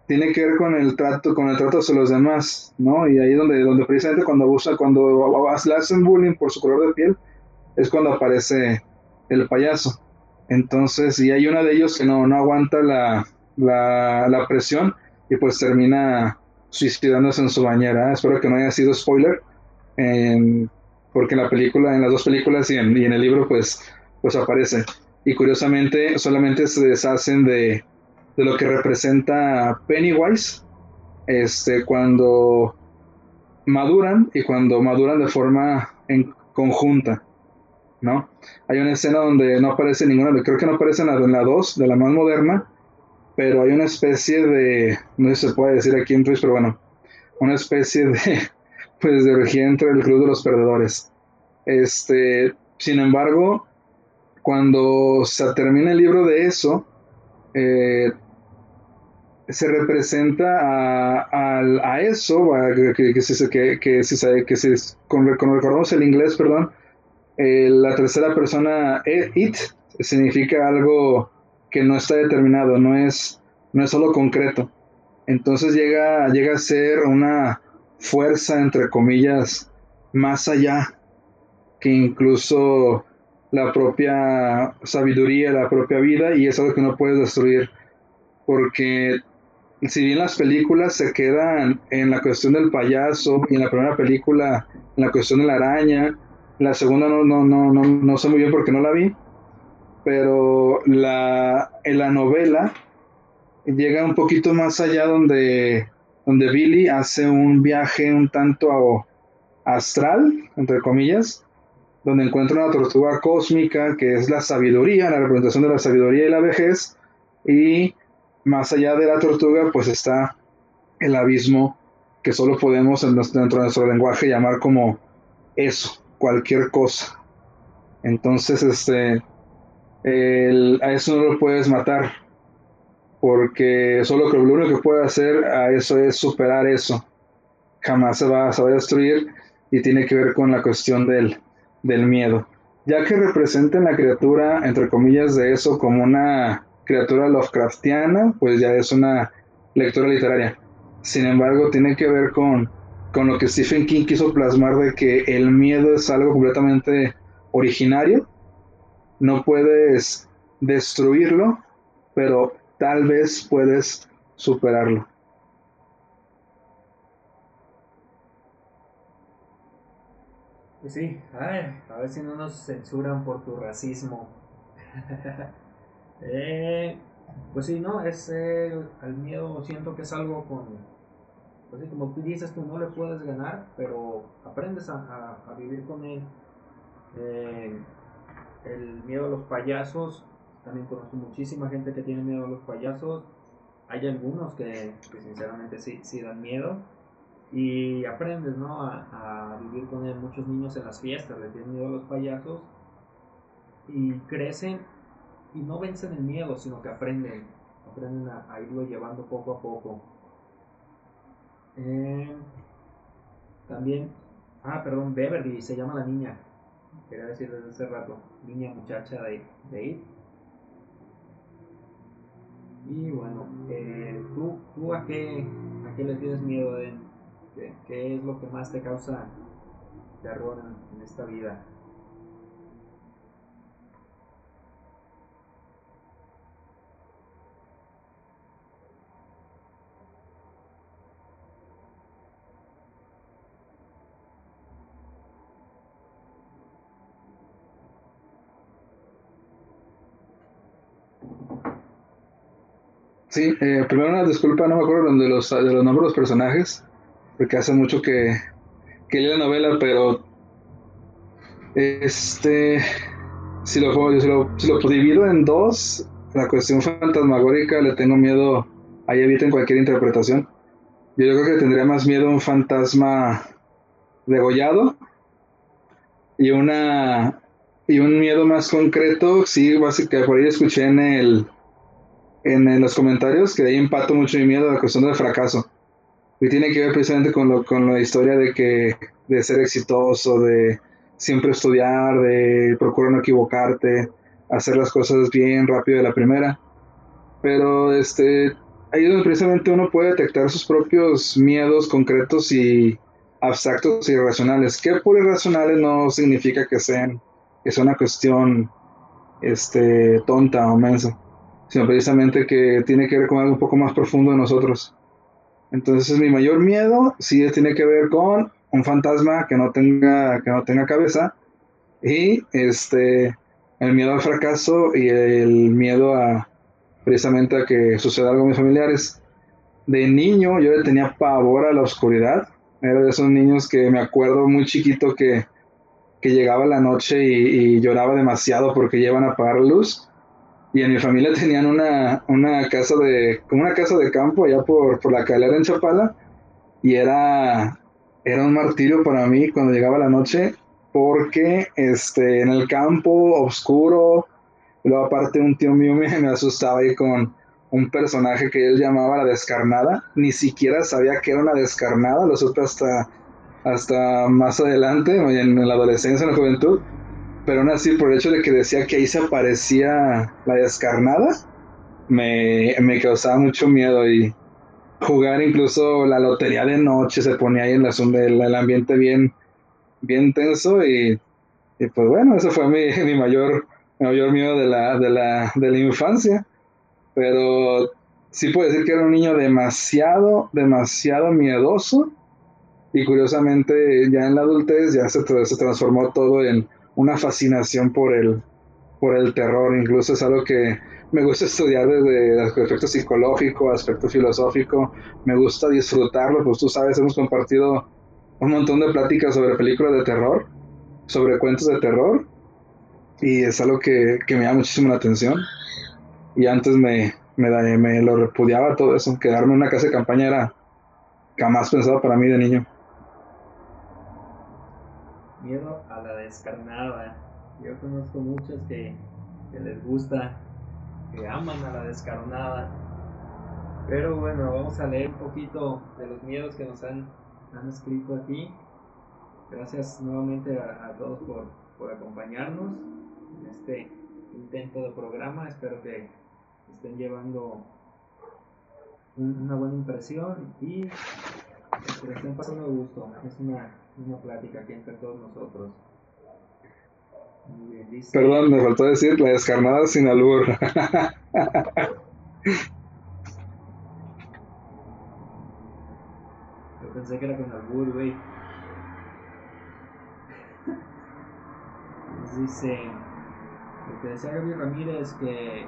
tiene que ver con el trato, con el trato hacia los demás, ¿no? Y ahí donde, donde precisamente cuando abusa, cuando le hacen bullying por su color de piel, es cuando aparece el payaso. Entonces, y hay uno de ellos que no, no aguanta la, la, la presión y pues termina suicidándose en su bañera. Espero que no haya sido spoiler, porque en la película, en las dos películas y en, el libro, pues, pues aparece. Y curiosamente, solamente se deshacen de, de lo que representa Pennywise este, cuando maduran y cuando maduran de forma en conjunta, ¿no? Hay una escena donde no aparece ninguna, creo que no aparece en la 2, de la más moderna, pero hay una especie de, no sé se puede decir aquí en Twitch, pero bueno, una especie de, pues de orgía entre el club de los perdedores. Este, sin embargo, cuando se termina el libro de eso, eh, se representa a, eso, que, que, si, que, que, que si con, recordamos el inglés, perdón, eh, la tercera persona, eh, it, significa algo que no está determinado, no es, no es solo concreto. Entonces llega, llega a ser una fuerza, entre comillas, más allá que incluso la propia sabiduría, la propia vida, y es algo que no puedes destruir. Porque si bien las películas se quedan en la cuestión del payaso, y en la primera película en la cuestión de la araña, la segunda no, no, no, no, no sé muy bien porque no la vi, pero la, en la novela llega un poquito más allá donde, donde Billy hace un viaje un tanto astral, entre comillas, donde encuentra una tortuga cósmica que es la sabiduría, la representación de la sabiduría y la vejez, y más allá de la tortuga pues está el abismo que solo podemos dentro de nuestro lenguaje llamar como eso, cualquier cosa. Entonces, este, a eso no lo puedes matar, porque solo lo único que puede hacer a eso es superar eso. Jamás se va, a destruir y tiene que ver con la cuestión del, del miedo. Ya que representen la criatura, entre comillas, de eso como una criatura Lovecraftiana, pues ya es una lectura literaria. Sin embargo, tiene que ver con, con lo que Stephen King quiso plasmar de que el miedo es algo completamente originario. No puedes destruirlo, pero tal vez puedes superarlo. Pues sí, a ver si no nos censuran por tu racismo. eh, pues sí, no, es el miedo siento que es algo con, pues sí, como tú dices, tú no le puedes ganar, pero aprendes a, a, vivir con él. Eh, el miedo a los payasos, también conozco muchísima gente que tiene miedo a los payasos. Hay algunos que, que sinceramente sí, sí dan miedo y aprendes ¿no? a, vivir con él. Muchos niños en las fiestas le tienen miedo a los payasos y crecen y no vencen el miedo, sino que aprenden, aprenden a, irlo llevando poco a poco. Eh, también, ah, perdón, Beverly se llama la niña, quería decir desde hace rato, niña muchacha de, de It. Y bueno, eh, ¿tú, ¿tú a, qué, a qué le tienes miedo? De, ¿Qué, es lo que más te causa terror en esta vida? Sí, eh, primero una disculpa, no me acuerdo de los, de los nombres de los personajes, porque hace mucho que, que la novela, pero este, si lo, si lo, divido en dos, la cuestión fantasmagórica le tengo miedo, ahí eviten cualquier interpretación. Yo creo que tendría más miedo un fantasma degollado y una y un miedo más concreto, sí, básicamente por ahí escuché en el en, los comentarios que ahí empato mucho mi miedo a la cuestión del fracaso. Y tiene que ver precisamente con, lo, con la historia de que de ser exitoso, de siempre estudiar, de procurar no equivocarte, hacer las cosas bien rápido de la primera. Pero este, ahí es donde precisamente uno puede detectar sus propios miedos concretos y abstractos y irracionales. Que por irracionales no significa que sean, que sea una cuestión este, tonta o mensa sino precisamente que tiene que ver con algo un poco más profundo de nosotros. Entonces mi mayor miedo sí tiene que ver con un fantasma que no tenga, que no tenga cabeza y este, el miedo al fracaso y el miedo a precisamente a que suceda algo con mis familiares. De niño yo le tenía pavor a la oscuridad. Era de esos niños que me acuerdo muy chiquito que, que llegaba la noche y, y lloraba demasiado porque llevan a apagar la luz y en mi familia tenían una, una casa de, una casa de campo allá por, por la calera en Chapala, y era, era un martirio para mí cuando llegaba la noche, porque este, en el campo oscuro, luego aparte un tío mío me, me asustaba ahí con un personaje que él llamaba la descarnada, ni siquiera sabía que era una descarnada, lo supe hasta, hasta más adelante, en la adolescencia, en la juventud, pero aún así por el hecho de que decía que ahí se aparecía la descarnada, me, me causaba mucho miedo y jugar incluso la lotería de noche se ponía ahí en la, el, el ambiente bien, bien tenso y, pues bueno, ese fue mi, mi mayor, mayor miedo de la, de, la, de la infancia, pero sí puedo decir que era un niño demasiado, demasiado miedoso y curiosamente ya en la adultez ya se, se transformó todo en una fascinación por el, por el terror, incluso es algo que me gusta estudiar desde el aspecto psicológico, aspecto filosófico, me gusta disfrutarlo, pues tú sabes, hemos compartido un montón de pláticas sobre películas de terror, sobre cuentos de terror, y es algo que, que me llama muchísimo la atención. Y antes me, me, me lo repudiaba todo eso, quedarme en una casa de campaña era jamás pensado para mí de niño. Miedo a la descarnada. Yo conozco muchos que, les gusta, que aman a la descarnada. Pero bueno, vamos a leer un poquito de los miedos que nos han, han escrito aquí. Gracias nuevamente a, todos por, por, acompañarnos en este intento de programa. Espero que estén llevando una buena impresión y que estén pasando gusto. Es una, una plática aquí entre todos nosotros. Muy bien, dice. Perdón, me faltó decir la descarnada sin albur. Yo pensé que era con albur, güey. Nos dice. Lo que decía Gaby Ramírez que.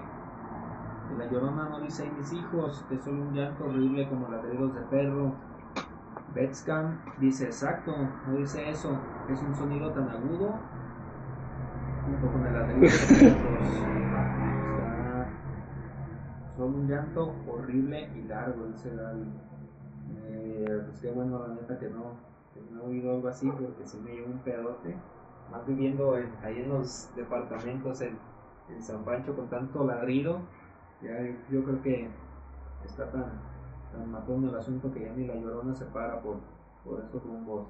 la llorona no dice mis hijos, que solo un llanto horrible como ladridos de perro. Betscam dice exacto, no dice eso, es un sonido tan agudo junto con el. Está solo un llanto horrible y largo, dice Gaby. Eh, pues qué bueno, la neta que no, que no he oído algo así porque se me llevó un pedote. Más viviendo en- ahí en los departamentos en, en San Pancho con tanto ladrido, ya yo creo que está tan, tan matón el asunto que ya ni la llorona se para por, por esos rumbos.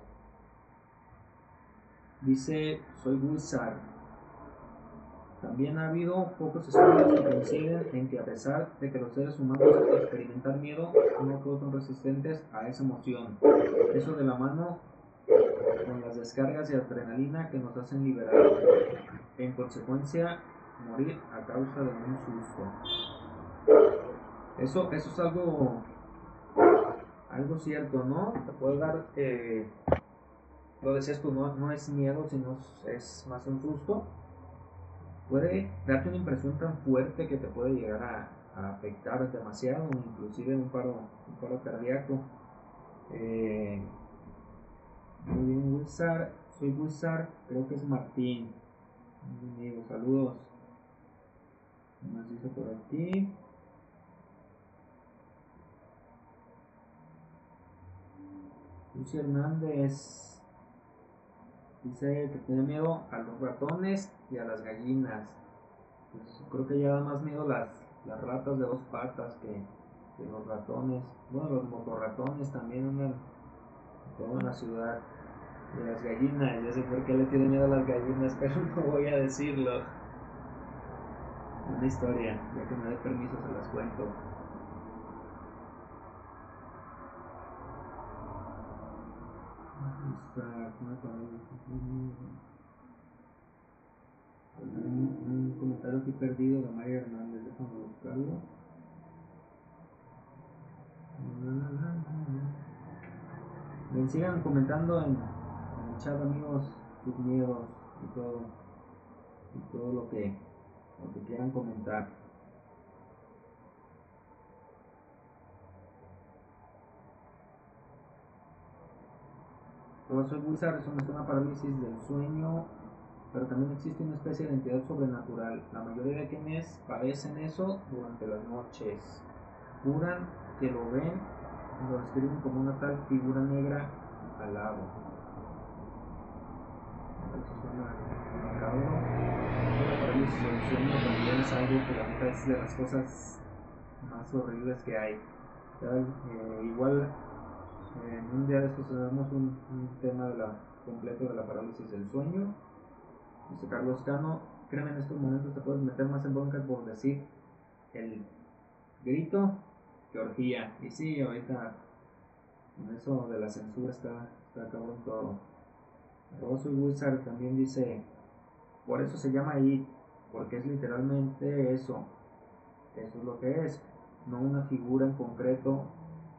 Dice, soy Wizard. También ha habido pocos estudios que coinciden en que a pesar de que los seres humanos experimentan miedo, no todos son resistentes a esa emoción. Eso de la mano con las descargas de adrenalina que nos hacen liberar. En consecuencia, morir a causa de un susto. Eso, eso es algo, algo cierto, ¿no? Te puede dar, eh, lo decías tú, no, no es miedo, sino es- más un susto. Puede darte una impresión tan fuerte que te puede llegar a, afectar demasiado, inclusive un paro, un paro cardíaco. Eh, muy bien, Wizard. Soy Wizard, creo que es Martín. Amigo, saludos. ¿Qué más dice por aquí? Lucy Hernández dice que tiene miedo a los ratones y a las gallinas. Pues creo que ya da más miedo las, las ratas de dos patas que, que los ratones. Bueno, los motorratones también en la ciudad. Y las gallinas, ya sé por qué le tiene miedo a las gallinas, pero no voy a decirlo. Una historia, ya que me dé permiso se las cuento. Un, un comentario aquí perdido de María Hernández, déjame buscarlo. Bien, sigan comentando en, en el chat, amigos, sus miedos y todo, y todo lo que, lo que quieran comentar. Wizard, es una, parálisis del sueño, pero también existe una especie de entidad sobrenatural. La mayoría de quienes padecen eso durante las noches juran que lo ven y lo describen como una tal figura negra al lado. Eso suena macabro. La parálisis del sueño también es algo que la neta es de las cosas más horribles que hay. Eh, igual en un día de estos tenemos un, tema de la, completo de la parálisis del sueño. Dice Carlos Cano, créeme en estos momentos te puedes meter más en bronca por decir el grito que orgía. Y sí, ahorita con eso de la censura está, está cabrón todo. Arroba soy Wizard también dice, por eso se llama ahí, porque es literalmente eso. Eso es lo que es, no una figura en concreto,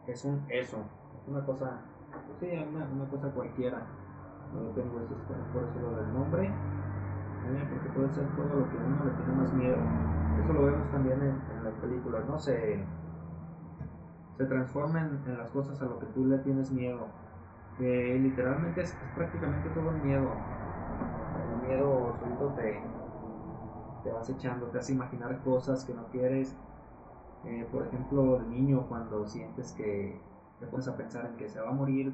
es un eso, es una cosa, pues sí, una, una cosa cualquiera. No tengo eso, es por eso lo del nombre, ¿eh? porque puede ser todo lo que uno le tiene más miedo. Eso lo vemos también en, las películas, ¿no? Se, se transforman en las cosas a lo que tú le tienes miedo. Que literalmente es, es prácticamente todo el miedo. El miedo solito te, te vas echando, te hace imaginar cosas que no quieres. Eh, por ejemplo, de niño, cuando sientes que te pones a pensar en que se va a morir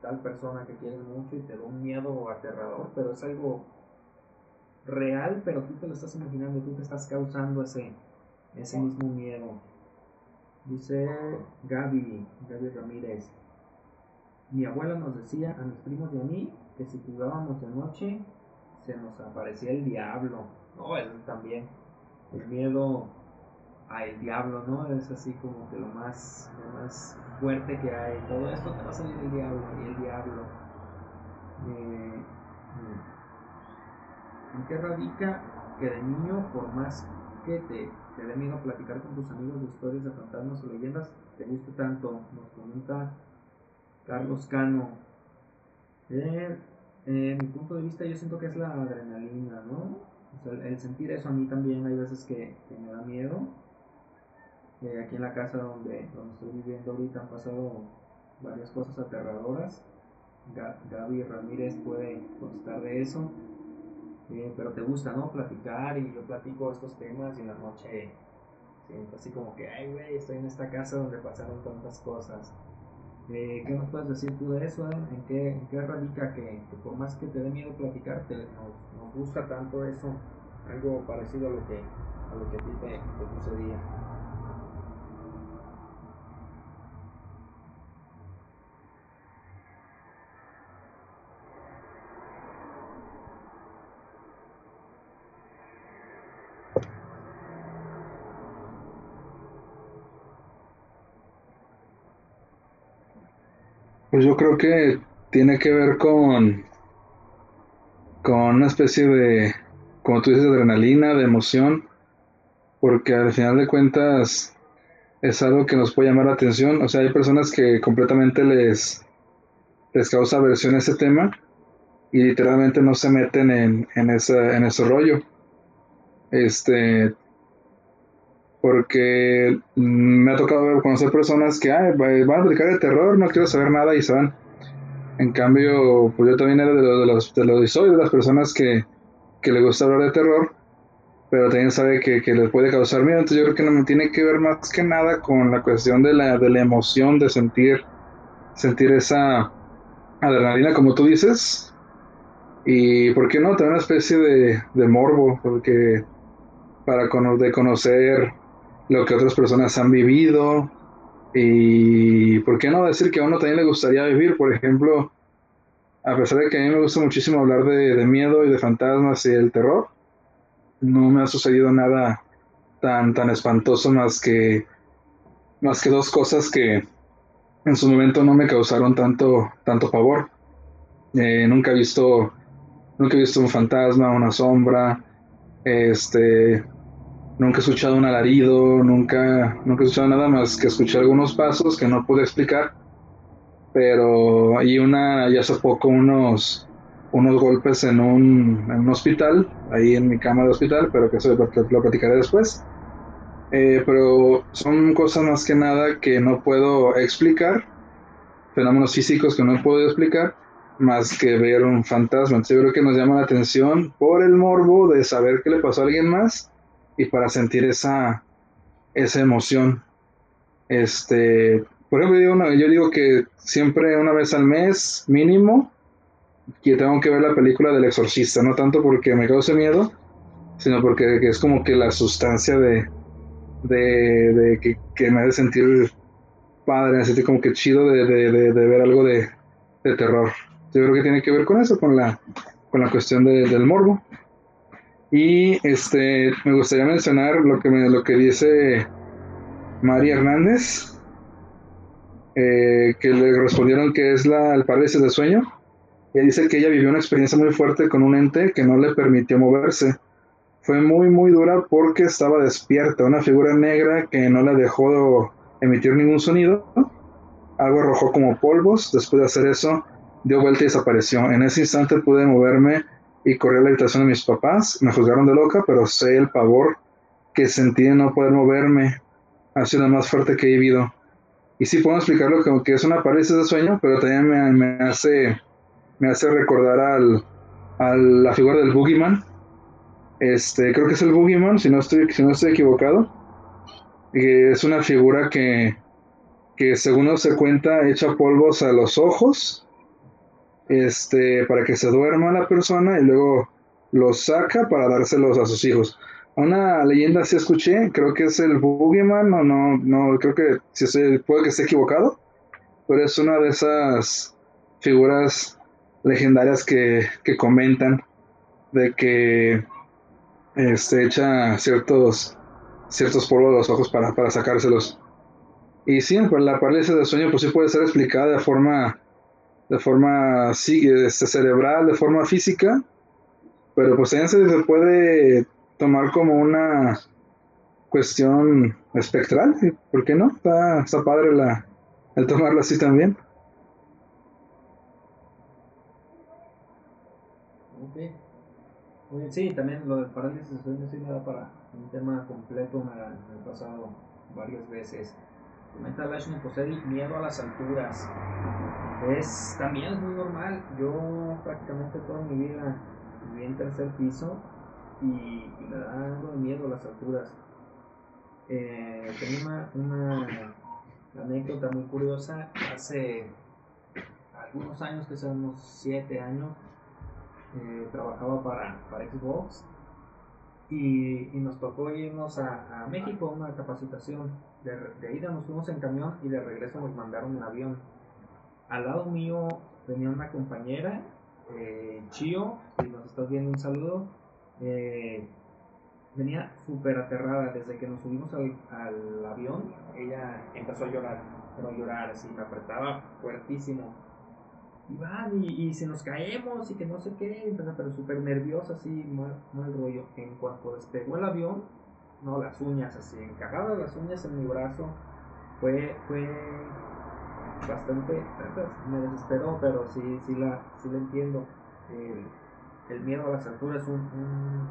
tal persona que quieres mucho y te da un miedo aterrador, pero es algo real, pero tú te lo estás imaginando, tú te estás causando ese, ese mismo miedo. Dice Gaby, Gaby Ramírez. Mi abuela nos decía a mis primos y a mí que si jugábamos de noche se nos aparecía el diablo. No, eso también. El miedo a el diablo, ¿no? Es así como que lo más, lo más fuerte que hay. Todo esto te va a salir el diablo y el diablo. Eh, ¿En qué radica que de niño, por más que te, te dé miedo platicar con tus amigos de historias de fantasmas o leyendas, te guste tanto? Nos comenta Carlos Cano. Eh, mi punto de vista yo siento que es la adrenalina, ¿no? El sentir eso a mí también hay veces que, me da miedo. Aquí en la casa donde, donde estoy viviendo ahorita han pasado varias cosas aterradoras. Gaby Ramírez puede constar de eso. Eh, pero te gusta, ¿no? Platicar y yo platico estos temas y en la noche siento así como que, ay, güey, estoy en esta casa donde pasaron tantas cosas. Eh, ¿Qué nos puedes decir tú de eso? ¿En, qué, ¿En, qué, radica que, por más que te dé miedo platicar, nos, nos, gusta tanto eso? Algo parecido a lo que a, lo que a ti te, te sucedía. Pues yo creo que tiene que ver con, con una especie de, como tú dices, adrenalina, de emoción, porque al final de cuentas es algo que nos puede llamar la atención. O sea, hay personas que completamente les, les causa aversión a ese tema y literalmente no se meten en, en, esa, en ese rollo. Este, porque me ha tocado conocer personas que van a platicar de terror, no quiero saber nada y se van. En cambio, pues yo también era de los, de los, de las personas que, que le gusta hablar de terror, pero también sabe que, que les puede causar miedo. Entonces yo creo que no me tiene que ver más que nada con la cuestión de la, de la emoción, de sentir, sentir esa adrenalina, como tú dices. Y, ¿por qué no? También una especie de, de morbo, porque para de conocer lo que otras personas han vivido y por qué no decir que a uno también le gustaría vivir, por ejemplo, a pesar de que a mí me gusta muchísimo hablar de, miedo y de fantasmas y el terror, no me ha sucedido nada tan, tan espantoso más que, más que dos cosas que en su momento no me causaron tanto, tanto favor. Eh, nunca he visto, nunca he visto un fantasma, una sombra, este, Nunca he escuchado un alarido, nunca, nunca he escuchado nada más que escuché algunos pasos que no pude explicar. Pero hay una, ya hace poco, unos, unos golpes en un, en un hospital, ahí en mi cama de hospital, pero que eso lo platicaré después. Eh, pero son cosas más que nada que no puedo explicar, fenómenos físicos que no puedo explicar, más que ver un fantasma. Entonces yo creo que nos llama la atención por el morbo de saber qué le pasó a alguien más y para sentir esa, esa emoción. Este, por ejemplo, yo digo que siempre una vez al mes, mínimo, que tengo que ver la película del exorcista, no tanto porque me cause miedo, sino porque es como que la sustancia de, de, que, me hace sentir padre, me sentir como que chido de, de ver algo de, terror. Yo creo que tiene que ver con eso, con la, con la cuestión del morbo. Y este, me gustaría mencionar lo que, me, lo que dice María Hernández, eh, que le respondieron que es la, el parálisis de sueño. Ella dice que ella vivió una experiencia muy fuerte con un ente que no le permitió moverse. Fue muy, muy dura porque estaba despierta, una figura negra que no le dejó emitir ningún sonido. Algo arrojó como polvos. Después de hacer eso, dio vuelta y desapareció. En ese instante pude moverme y corrí a la habitación de mis papás. Me juzgaron de loca, pero sé el pavor que sentí de no poder moverme. Ha sido lo más fuerte que he vivido. Y sí puedo explicarlo como que es una parálisis de sueño, pero también me, hace, me hace recordar al, a la figura del Boogeyman. Este, creo que es el Boogeyman, si no estoy, si no estoy equivocado. es una figura que, que según se cuenta echa polvos a los ojos este, para que se duerma la persona y luego los saca para dárselos a sus hijos. Una leyenda sí escuché, creo que es el Boogeyman, o no, no, creo que si estoy, puede que esté equivocado, pero es una de esas figuras legendarias que, que comentan de que este, echa ciertos, ciertos polvos de los ojos para, para sacárselos. Y sí, pues la parálisis de sueño pues sí puede ser explicada de forma, de forma sí, este, cerebral, de forma física, pero pues también se puede tomar como una cuestión espectral, ¿por qué no? Está, está padre la, el tomarlo así también. Sí, también lo del parálisis de sueño sí me da para un tema completo, me, me he pasado varias veces. Comenta Lashmi Posedi, miedo a las alturas. Es, también es muy normal. Yo prácticamente toda mi vida viví en tercer piso y, me da algo de miedo a las alturas. Eh, tengo una, una, anécdota muy curiosa. Hace algunos años, que son unos 7 años, eh, trabajaba para, para Xbox y, y, nos tocó irnos a, a México a una capacitación. De, de, ida nos fuimos en camión y de regreso nos mandaron en avión. Al lado mío venía una compañera, eh, Chio, si nos estás viendo un saludo, eh, venía súper aterrada desde que nos subimos al, avión. Ella empezó a llorar, pero a llorar así, me apretaba fuertísimo y van y, se nos caemos y que no sé qué, pero súper nerviosa, así, mal, mal rollo. En cuanto despegó el avión, no, las uñas así, encajadas las uñas en mi brazo, fue, fue bastante, me desesperó, pero sí, sí la, sí la entiendo. El, el miedo a las alturas es un, un,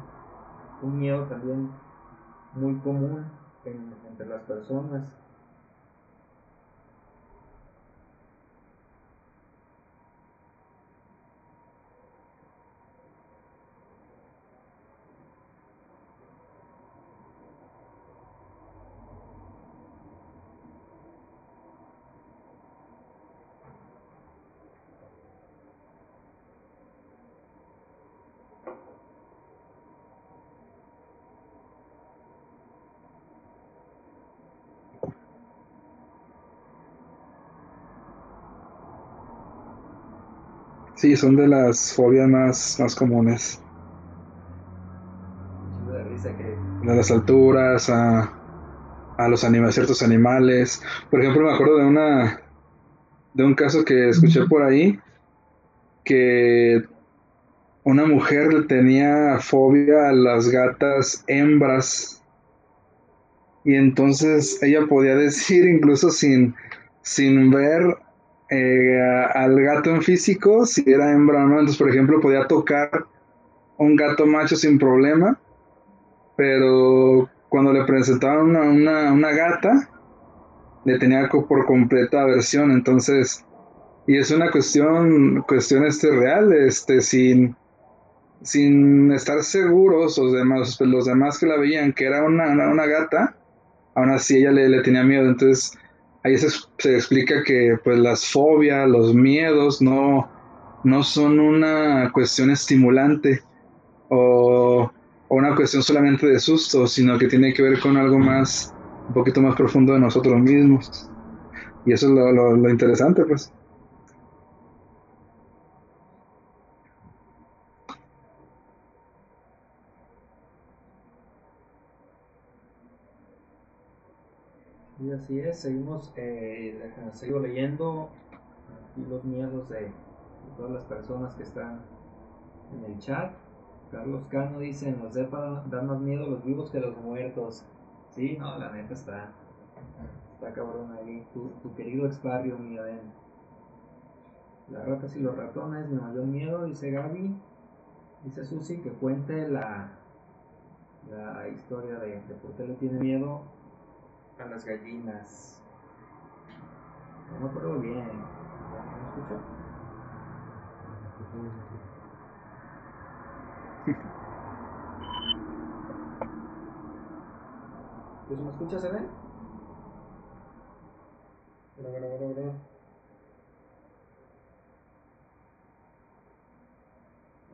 un miedo también muy común en, entre las personas Sí, son de las fobias más, más comunes. De las alturas, a, a los animales, ciertos animales. Por ejemplo, me acuerdo de una de un caso que escuché por ahí que una mujer tenía fobia a las gatas hembras y entonces ella podía decir incluso sin, sin ver eh, al gato en físico, si era hembra o no. Entonces, por ejemplo, podía tocar un gato macho sin problema, pero cuando le presentaban una, una, gata, le tenía por completa aversión. Entonces, y es una cuestión, cuestión este real, este, sin, sin estar seguros los demás, los demás que la veían que era una, una, gata, aún así ella le, le tenía miedo. Entonces, ahí se, se, explica que pues las fobias, los miedos no, no son una cuestión estimulante o, una cuestión solamente de susto, sino que tiene que ver con algo más, un poquito más profundo de nosotros mismos. Y eso es lo interesante, pues. Y así es, seguimos, eh, sigo leyendo los miedos de, todas las personas que están en el chat. Carlos Cano dice, nos dan más miedo los vivos que los muertos. Sí, no, la neta está, está cabrón ahí. Tu, tu querido ex barrio, mira, ven. Las ratas y los ratones, mi mayor miedo, dice Gaby. Dice Susi que cuente la, la historia de, de por qué le tiene miedo a las gallinas. No me acuerdo bien. ¿Me escucho? ¿Pues me escuchas, Eden?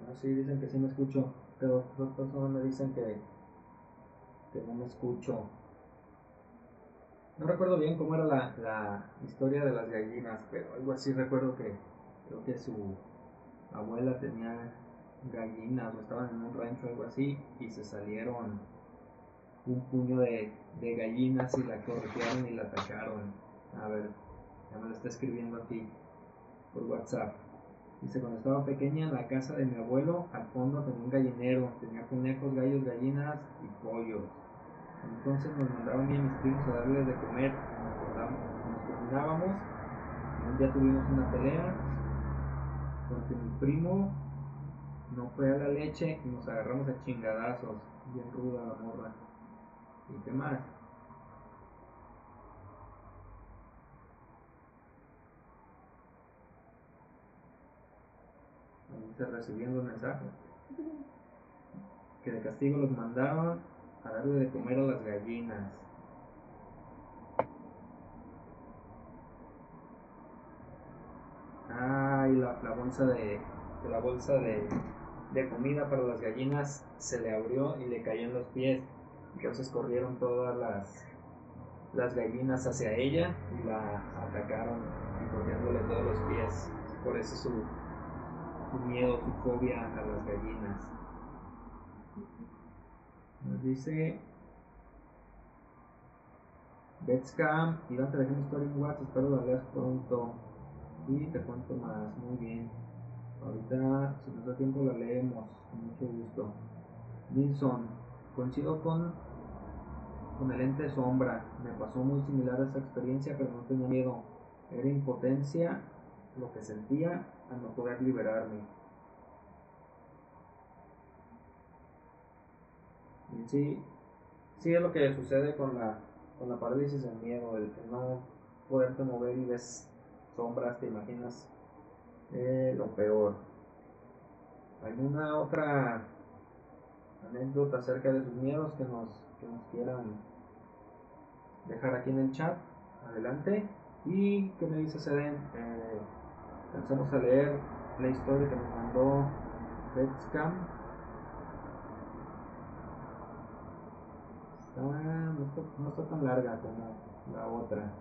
Ah, sí, dicen que sí me escucho, pero dos personas me dicen que, que no me escucho. No recuerdo bien cómo era la, la, historia de las gallinas, pero algo así recuerdo que creo que su abuela tenía gallinas o estaban en un rancho o algo así y se salieron un puño de, de gallinas y la corretearon y la atacaron. A ver, ya me lo está escribiendo aquí por WhatsApp. Dice, cuando estaba pequeña en la casa de mi abuelo, al fondo tenía un gallinero, tenía conejos, gallos, gallinas y pollos. Entonces nos mandaban a mis primos a darles de comer, nos cocinábamos, un día tuvimos una pelea, porque mi primo no fue a la leche y nos agarramos a chingadazos, bien ruda la morra. ¿Y qué más? recibiendo el mensaje. Que de castigo los mandaron a darle de comer a las gallinas. Ah, y la, bolsa de, la bolsa de, comida para las gallinas se le abrió y le cayó en los pies. Entonces corrieron todas las, las gallinas hacia ella y la atacaron corriéndole todos los pies. Por eso su, su miedo, su fobia a las gallinas. Nos dice Betscam, y te dejé una historia en WhatsApp, espero la leas pronto y te cuento más, muy bien. Ahorita, si nos da tiempo, la leemos, con mucho gusto. Nilsson, coincido con, con el ente sombra, me pasó muy similar a esa experiencia, pero no tenía miedo. Era impotencia lo que sentía a no poder liberarme. Sí, sí es lo que sucede con la, con la parálisis del miedo, el, no poderte mover y ves sombras, te imaginas eh, lo peor. ¿Alguna otra anécdota acerca de sus miedos que nos, que nos quieran dejar aquí en el chat? Adelante. ¿Y qué me dice Seden? Eh, Empezamos a leer la historia que nos mandó Betscam. No, está, tan larga como la otra.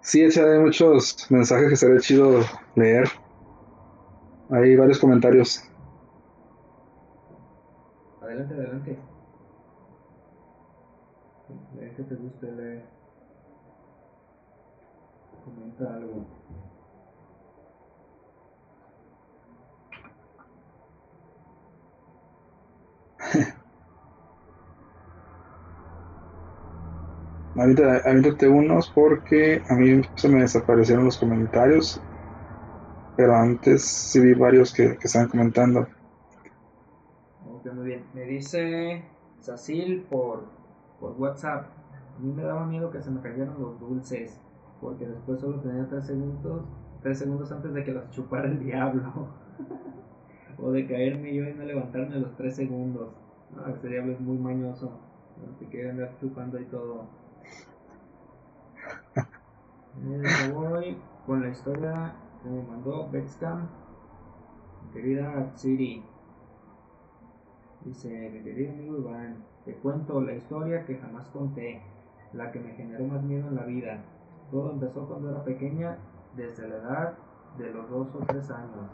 Sí, hay muchos mensajes que sería chido leer. Hay varios comentarios. Adelante, adelante. Que te guste leer. Comenta algo. Ahorita, aviéntate unos porque a mí se me desaparecieron los comentarios pero antes sí vi varios que, que estaban comentando. Ok, muy bien. Me dice Sacil por, por WhatsApp. A mí me daba miedo que se me cayeran los dulces, porque después solo tenía tres segundos, tres segundos antes de que los chupara el diablo. o de caerme yo y no levantarme a los tres segundos. No, ese diablo es muy mañoso. No te quiere andar chupando y todo. Eh, voy con la historia me mandó Betscam, mi querida Siri. Dice, mi querido amigo Iván, te cuento la historia que jamás conté, la que me generó más miedo en la vida. Todo empezó cuando era pequeña, desde la edad de los dos o tres años.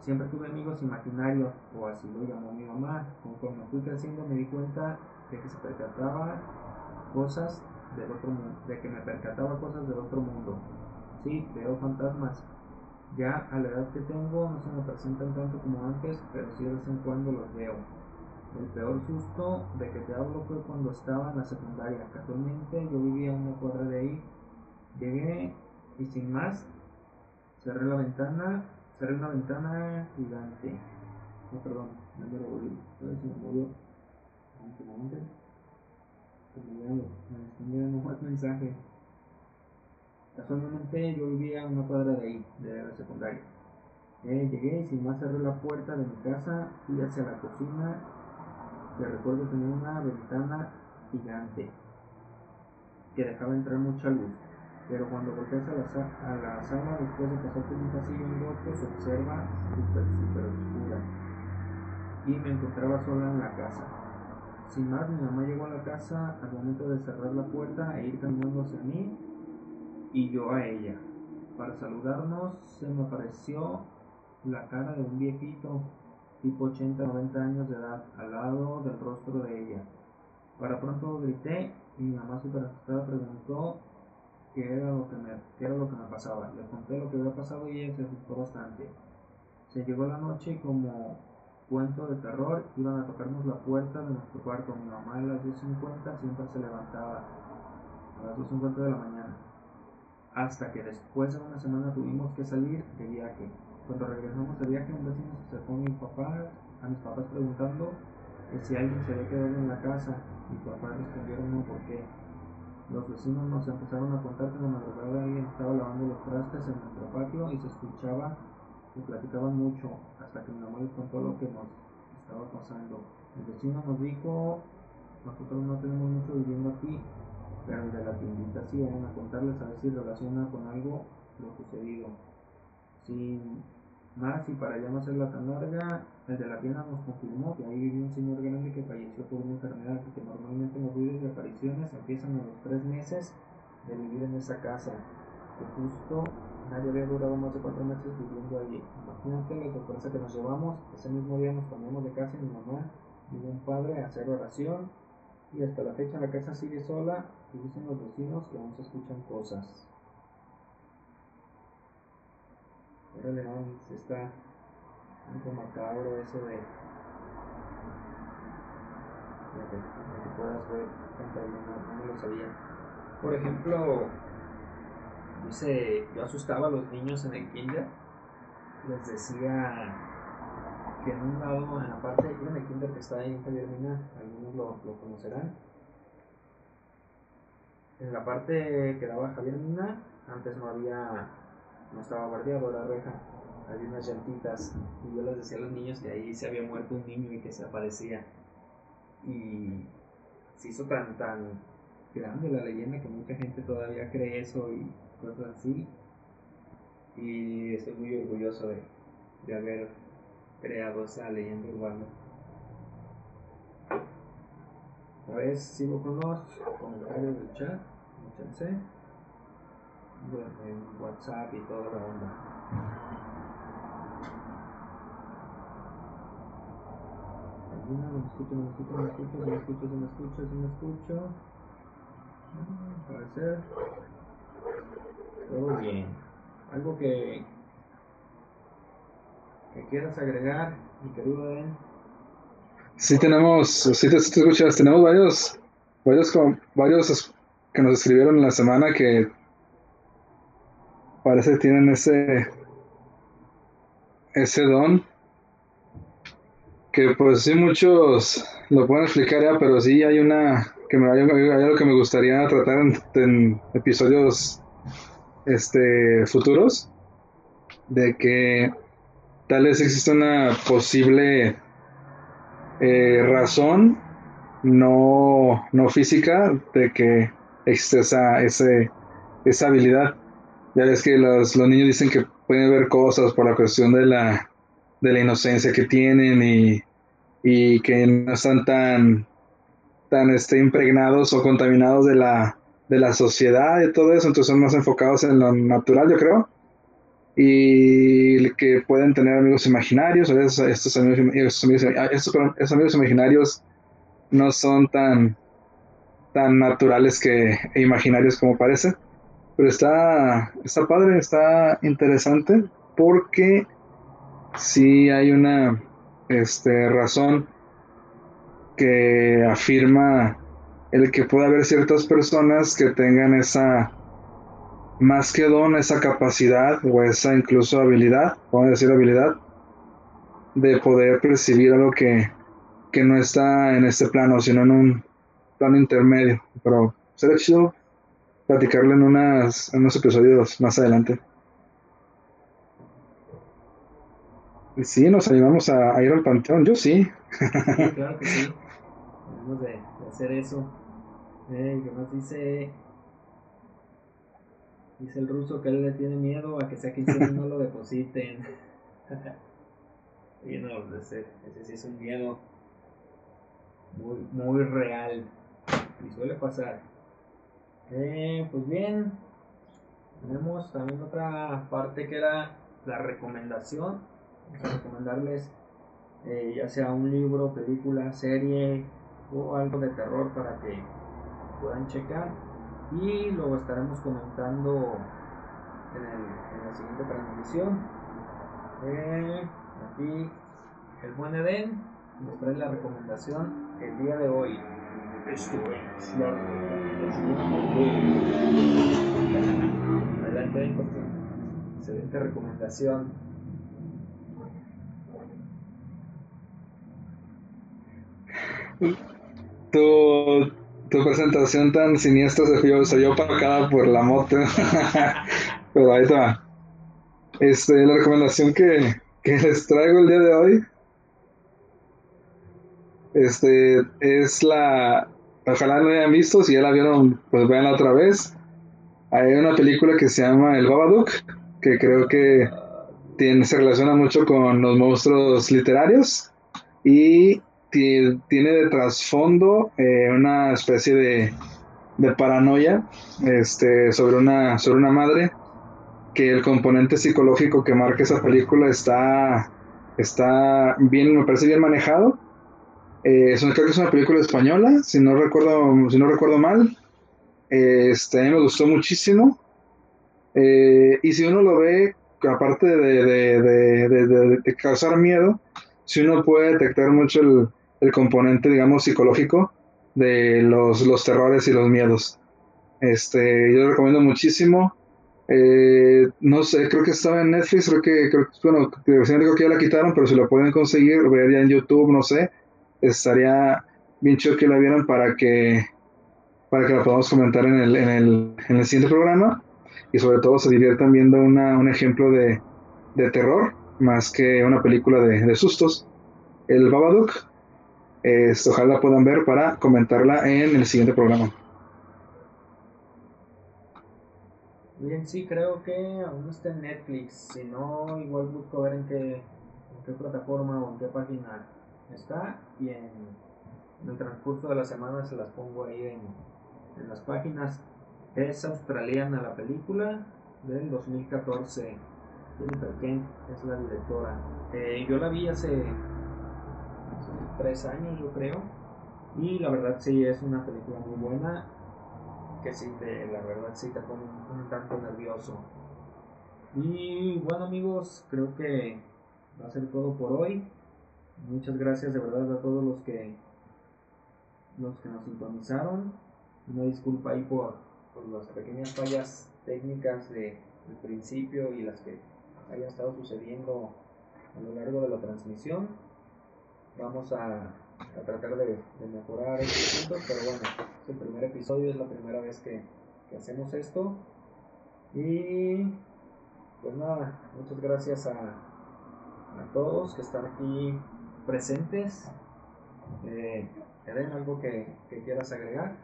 Siempre tuve amigos imaginarios, o así lo llamó mi mamá. Conforme fui creciendo me di cuenta de que se percataba cosas del otro mundo, de que me percataba cosas del otro mundo. Sí, veo fantasmas. Ya a la edad que tengo no se me presentan tanto como antes, pero sí de vez en cuando los veo. El peor susto de que te hablo fue cuando estaba en la secundaria. Casualmente yo vivía en una cuadra de ahí. Llegué y sin más cerré la ventana, cerré una ventana gigante. No, perdón, no me lo volví. A ver si me movió. Un momento. Me están llegando más mensajes. Casualmente yo vivía en una cuadra de ahí, de la secundaria. Eh, llegué y sin más cerré la puerta de mi casa, fui hacia la cocina, recuerdo tenía una ventana gigante que dejaba entrar mucha luz. Pero cuando volteas a la, a la sala, después de pasar por un pasillo angosto, se observa súper, súper oscura. Y me encontraba sola en la casa. sin más, mi mamá llegó a la casa al momento de cerrar la puerta e ir caminando hacia mí y yo a ella. Para saludarnos se me apareció la cara de un viejito, tipo 80-90 años de edad, al lado del rostro de ella. Para pronto grité y mi mamá super asustada preguntó qué era lo que me, qué era lo que me pasaba. Le conté lo que había pasado y ella se asustó bastante. Se llegó la noche y como cuento de terror iban a tocarnos la puerta de nuestro cuarto. Mi mamá a las 2.50 siempre se levantaba a las 2.50 de la mañana. Hasta que después de una semana tuvimos que salir de viaje. Cuando regresamos de viaje, un vecino se acercó a mi papá, a mis papás preguntando que si alguien se había quedado en la casa. Mi papá respondieron no, ¿por qué? Los vecinos nos empezaron a contar que en la madrugada alguien estaba lavando los trastes en nuestro patio y se escuchaba que platicaban mucho hasta que mi mamá les contó lo que nos estaba pasando. El vecino nos dijo, nosotros no tenemos mucho viviendo aquí, pero de la tiendita sí, a contarles a ver si relaciona con algo lo sucedido. Sin más y para ya no hacerla tan larga, el de la tienda nos confirmó que ahí vivía un señor grande que falleció por una enfermedad y que normalmente los ruidos de apariciones empiezan a los tres meses de vivir en esa casa, que justo nadie había durado más de cuatro meses viviendo allí. Imagínate la sorpresa que nos llevamos, ese mismo día nos cambiamos de casa y mi mamá y un padre a hacer oración y hasta la fecha la casa sigue sola y dicen los vecinos que aún se escuchan cosas. Órale, no, está un poco macabro eso de, de, que, de puedas ver no, no lo sabía. Por ejemplo, dice, yo asustaba a los niños en el kinder, les decía que en un lado, en la parte, en el kinder que está ahí en Javier algunos lo, lo conocerán, en la parte que daba Javier Mina, antes no había no estaba guardiado la reja, había unas llantitas y yo les decía a los niños que ahí se había muerto un niño y que se aparecía. Y se hizo tan, tan grande la leyenda que mucha gente todavía cree eso y cosas así. Y estoy muy orgulloso de, de haber creado esa leyenda urbana. A ver, sigo con los comentarios del chat. Muchas en WhatsApp y toda la onda. No me escucho, no me escucho, no me escucho, no me escucho, no me escucho, no me escucho. Parecer. Todo bien. Algo que que quieras agregar, mi querido. Sí tenemos, sí te, escuchas, tenemos varios, varios, varios que nos escribieron en la semana que parece que tienen ese ese don que pues sí muchos lo pueden explicar ya pero sí hay una que me hay, algo que me gustaría tratar en, episodios este futuros de que tal vez existe una posible eh, razón no, no física de que existe esa, ese, esa habilidad ya ves que los, los niños dicen que pueden ver cosas por la cuestión de la, de la inocencia que tienen y, y que no están tan, tan este, impregnados o contaminados de la, de la sociedad y todo eso, entonces son más enfocados en lo natural, yo creo. Y que pueden tener amigos imaginarios, estos, estos, amigos, estos, estos amigos imaginarios no son tan, tan naturales que, e imaginarios como parece. Pero está, está padre, está interesante porque sí hay una este, razón que afirma el que puede haber ciertas personas que tengan esa más que don, esa capacidad o esa incluso habilidad, vamos a decir habilidad, de poder percibir algo que, que no está en este plano, sino en un plano intermedio. Pero será chido platicarlo en, unas, en unos episodios más adelante. Sí, nos animamos a, ir al panteón, yo sí. Sí, claro que sí. Debemos de, hacer eso. Eh, ¿Qué más dice? Dice el ruso que él le tiene miedo a que sea quincena no lo depositen. y no, ese, ese sí es un miedo. muy, muy real. Y suele pasar. Eh, pues bien, tenemos también otra parte que era la recomendación. Recomendarles eh, ya sea un libro, película, serie o algo de terror para que puedan checar. Y luego estaremos comentando en, el, en la siguiente transmisión. Eh, aquí el buen Eden nos trae la recomendación el día de hoy. Esto es la Adelante, Excelente recomendación. Tu, tu presentación tan siniestra se vio, se vio opacada por la moto. Pero ahí está. Este, la recomendación que, que les traigo el día de hoy este es la ojalá no hayan visto si ya la vieron pues veanla otra vez hay una película que se llama El Babadook que creo que tiene, se relaciona mucho con los monstruos literarios y tiene de trasfondo eh, una especie de, de, paranoia este, sobre, una, sobre una madre que el componente psicológico que marca esa película está, está bien, me parece bien manejado. Eh, es una, creo que es una película española, si no recuerdo, si no recuerdo mal. este, a mí me gustó muchísimo. Eh, y si uno lo ve, aparte de, de, de, causar miedo, si uno puede detectar mucho el, el componente, digamos, psicológico de los, los terrores y los miedos. Este, yo lo recomiendo muchísimo. Eh, no sé, creo que estaba en Netflix, creo que, creo, bueno, creo que ya la quitaron, pero si la pueden conseguir, ver ya en YouTube, no sé, estaría bien chido que la vieran para que, para que la podamos comentar en el, en el, en el siguiente programa y sobre todo se diviertan viendo una, un ejemplo de, de terror más que una película de, de sustos. El Babadook, ojalá puedan ver para comentarla en el siguiente programa. Bien, sí, creo que aún está en Netflix. Si no, igual busco ver en qué, en qué plataforma o en qué página está. Y en, el transcurso de la semana se las pongo ahí en, en las páginas. Es australiana la película del 2014. Jennifer Kent es la directora. Eh, yo la vi hace tres años, yo creo. Y la verdad sí es una película muy buena. Que sí te, la verdad sí te pone un, tanto nervioso. Y bueno amigos, creo que va a ser todo por hoy. Muchas gracias de verdad a todos los que los que nos sintonizaron. Una disculpa ahí por, por las pequeñas fallas técnicas de, del principio y las que hayan estado sucediendo a lo largo de la transmisión vamos a, tratar de, mejorar estos puntos, pero bueno, es el primer episodio, es la primera vez que, hacemos esto. Y pues nada, muchas gracias a, a todos que están aquí presentes. Eh, ¿algo que, quieras agregar?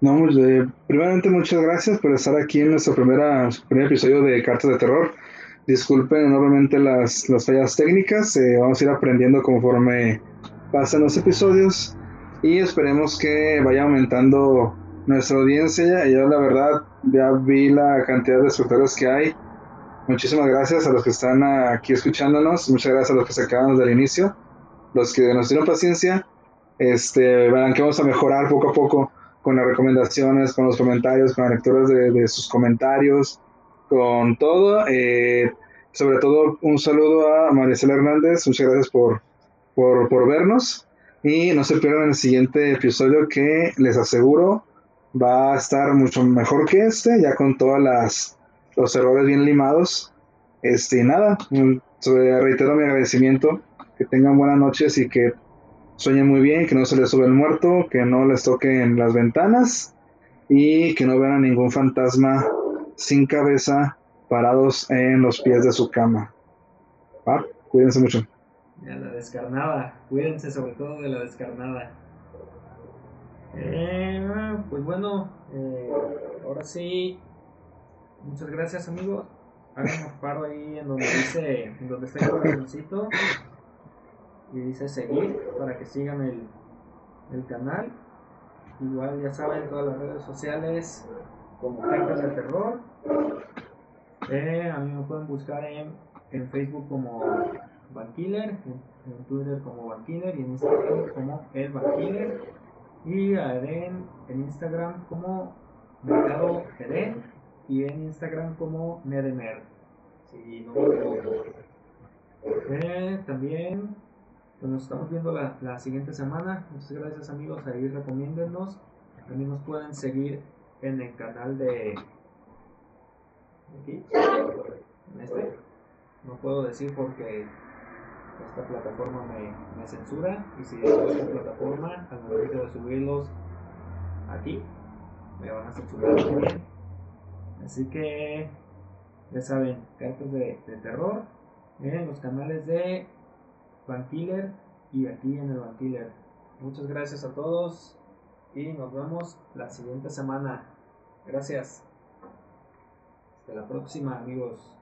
No, eh, primeramente muchas gracias por estar aquí en nuestro primer episodio de Cartas de Terror. Disculpen enormemente las, las fallas técnicas, eh, vamos a ir aprendiendo conforme pasan los episodios y esperemos que vaya aumentando nuestra audiencia. Yo la verdad ya vi la cantidad de suscriptores que hay. Muchísimas gracias a los que están aquí escuchándonos, muchas gracias a los que se acaban desde el inicio, los que nos dieron paciencia. Este, verán que vamos a mejorar poco a poco con las recomendaciones, con los comentarios, con las lecturas de, sus comentarios, con todo. Eh, sobre todo un saludo a Maricela Hernández, muchas gracias por, por, vernos y no se pierdan el siguiente episodio que les aseguro va a estar mucho mejor que este, ya con todas las los errores bien limados. Este, y nada, reitero mi agradecimiento, que tengan buenas noches y que sueñen muy bien, que no se les sube el muerto, que no les toquen las ventanas y que no vean a ningún fantasma sin cabeza parados en los pies de su cama. ¿Va? Cuídense mucho. La descarnada, cuídense sobre todo de la descarnada. Eh, pues bueno, eh, ahora sí, Muchas gracias amigos. Hagan un paro ahí en donde dice, en donde está el corazoncito y dice seguir para que sigan el, el canal. Igual ya saben todas las redes sociales como Cartas de Terror. Eh, a mí me pueden buscar en, en Facebook como Bankiller, en, en, Twitter como Bankiller y en Instagram como El Bankiller. Y a Eden en Instagram como Mercado Eden y en Instagram como Nedemer. Si no. Eh, también pues nos estamos viendo la, la, siguiente semana. Muchas gracias amigos, ahí recomiéndennos. También nos pueden seguir en el canal de aquí, en este. No puedo decir porque esta plataforma me, censura y si subo esta plataforma al momento de subirlos aquí me van a censurar también. Así que ya saben, cartas de, de terror en los canales de Bankiller y aquí en el Bankiller. Muchas gracias a todos y nos vemos la siguiente semana. Gracias. Hasta la próxima amigos.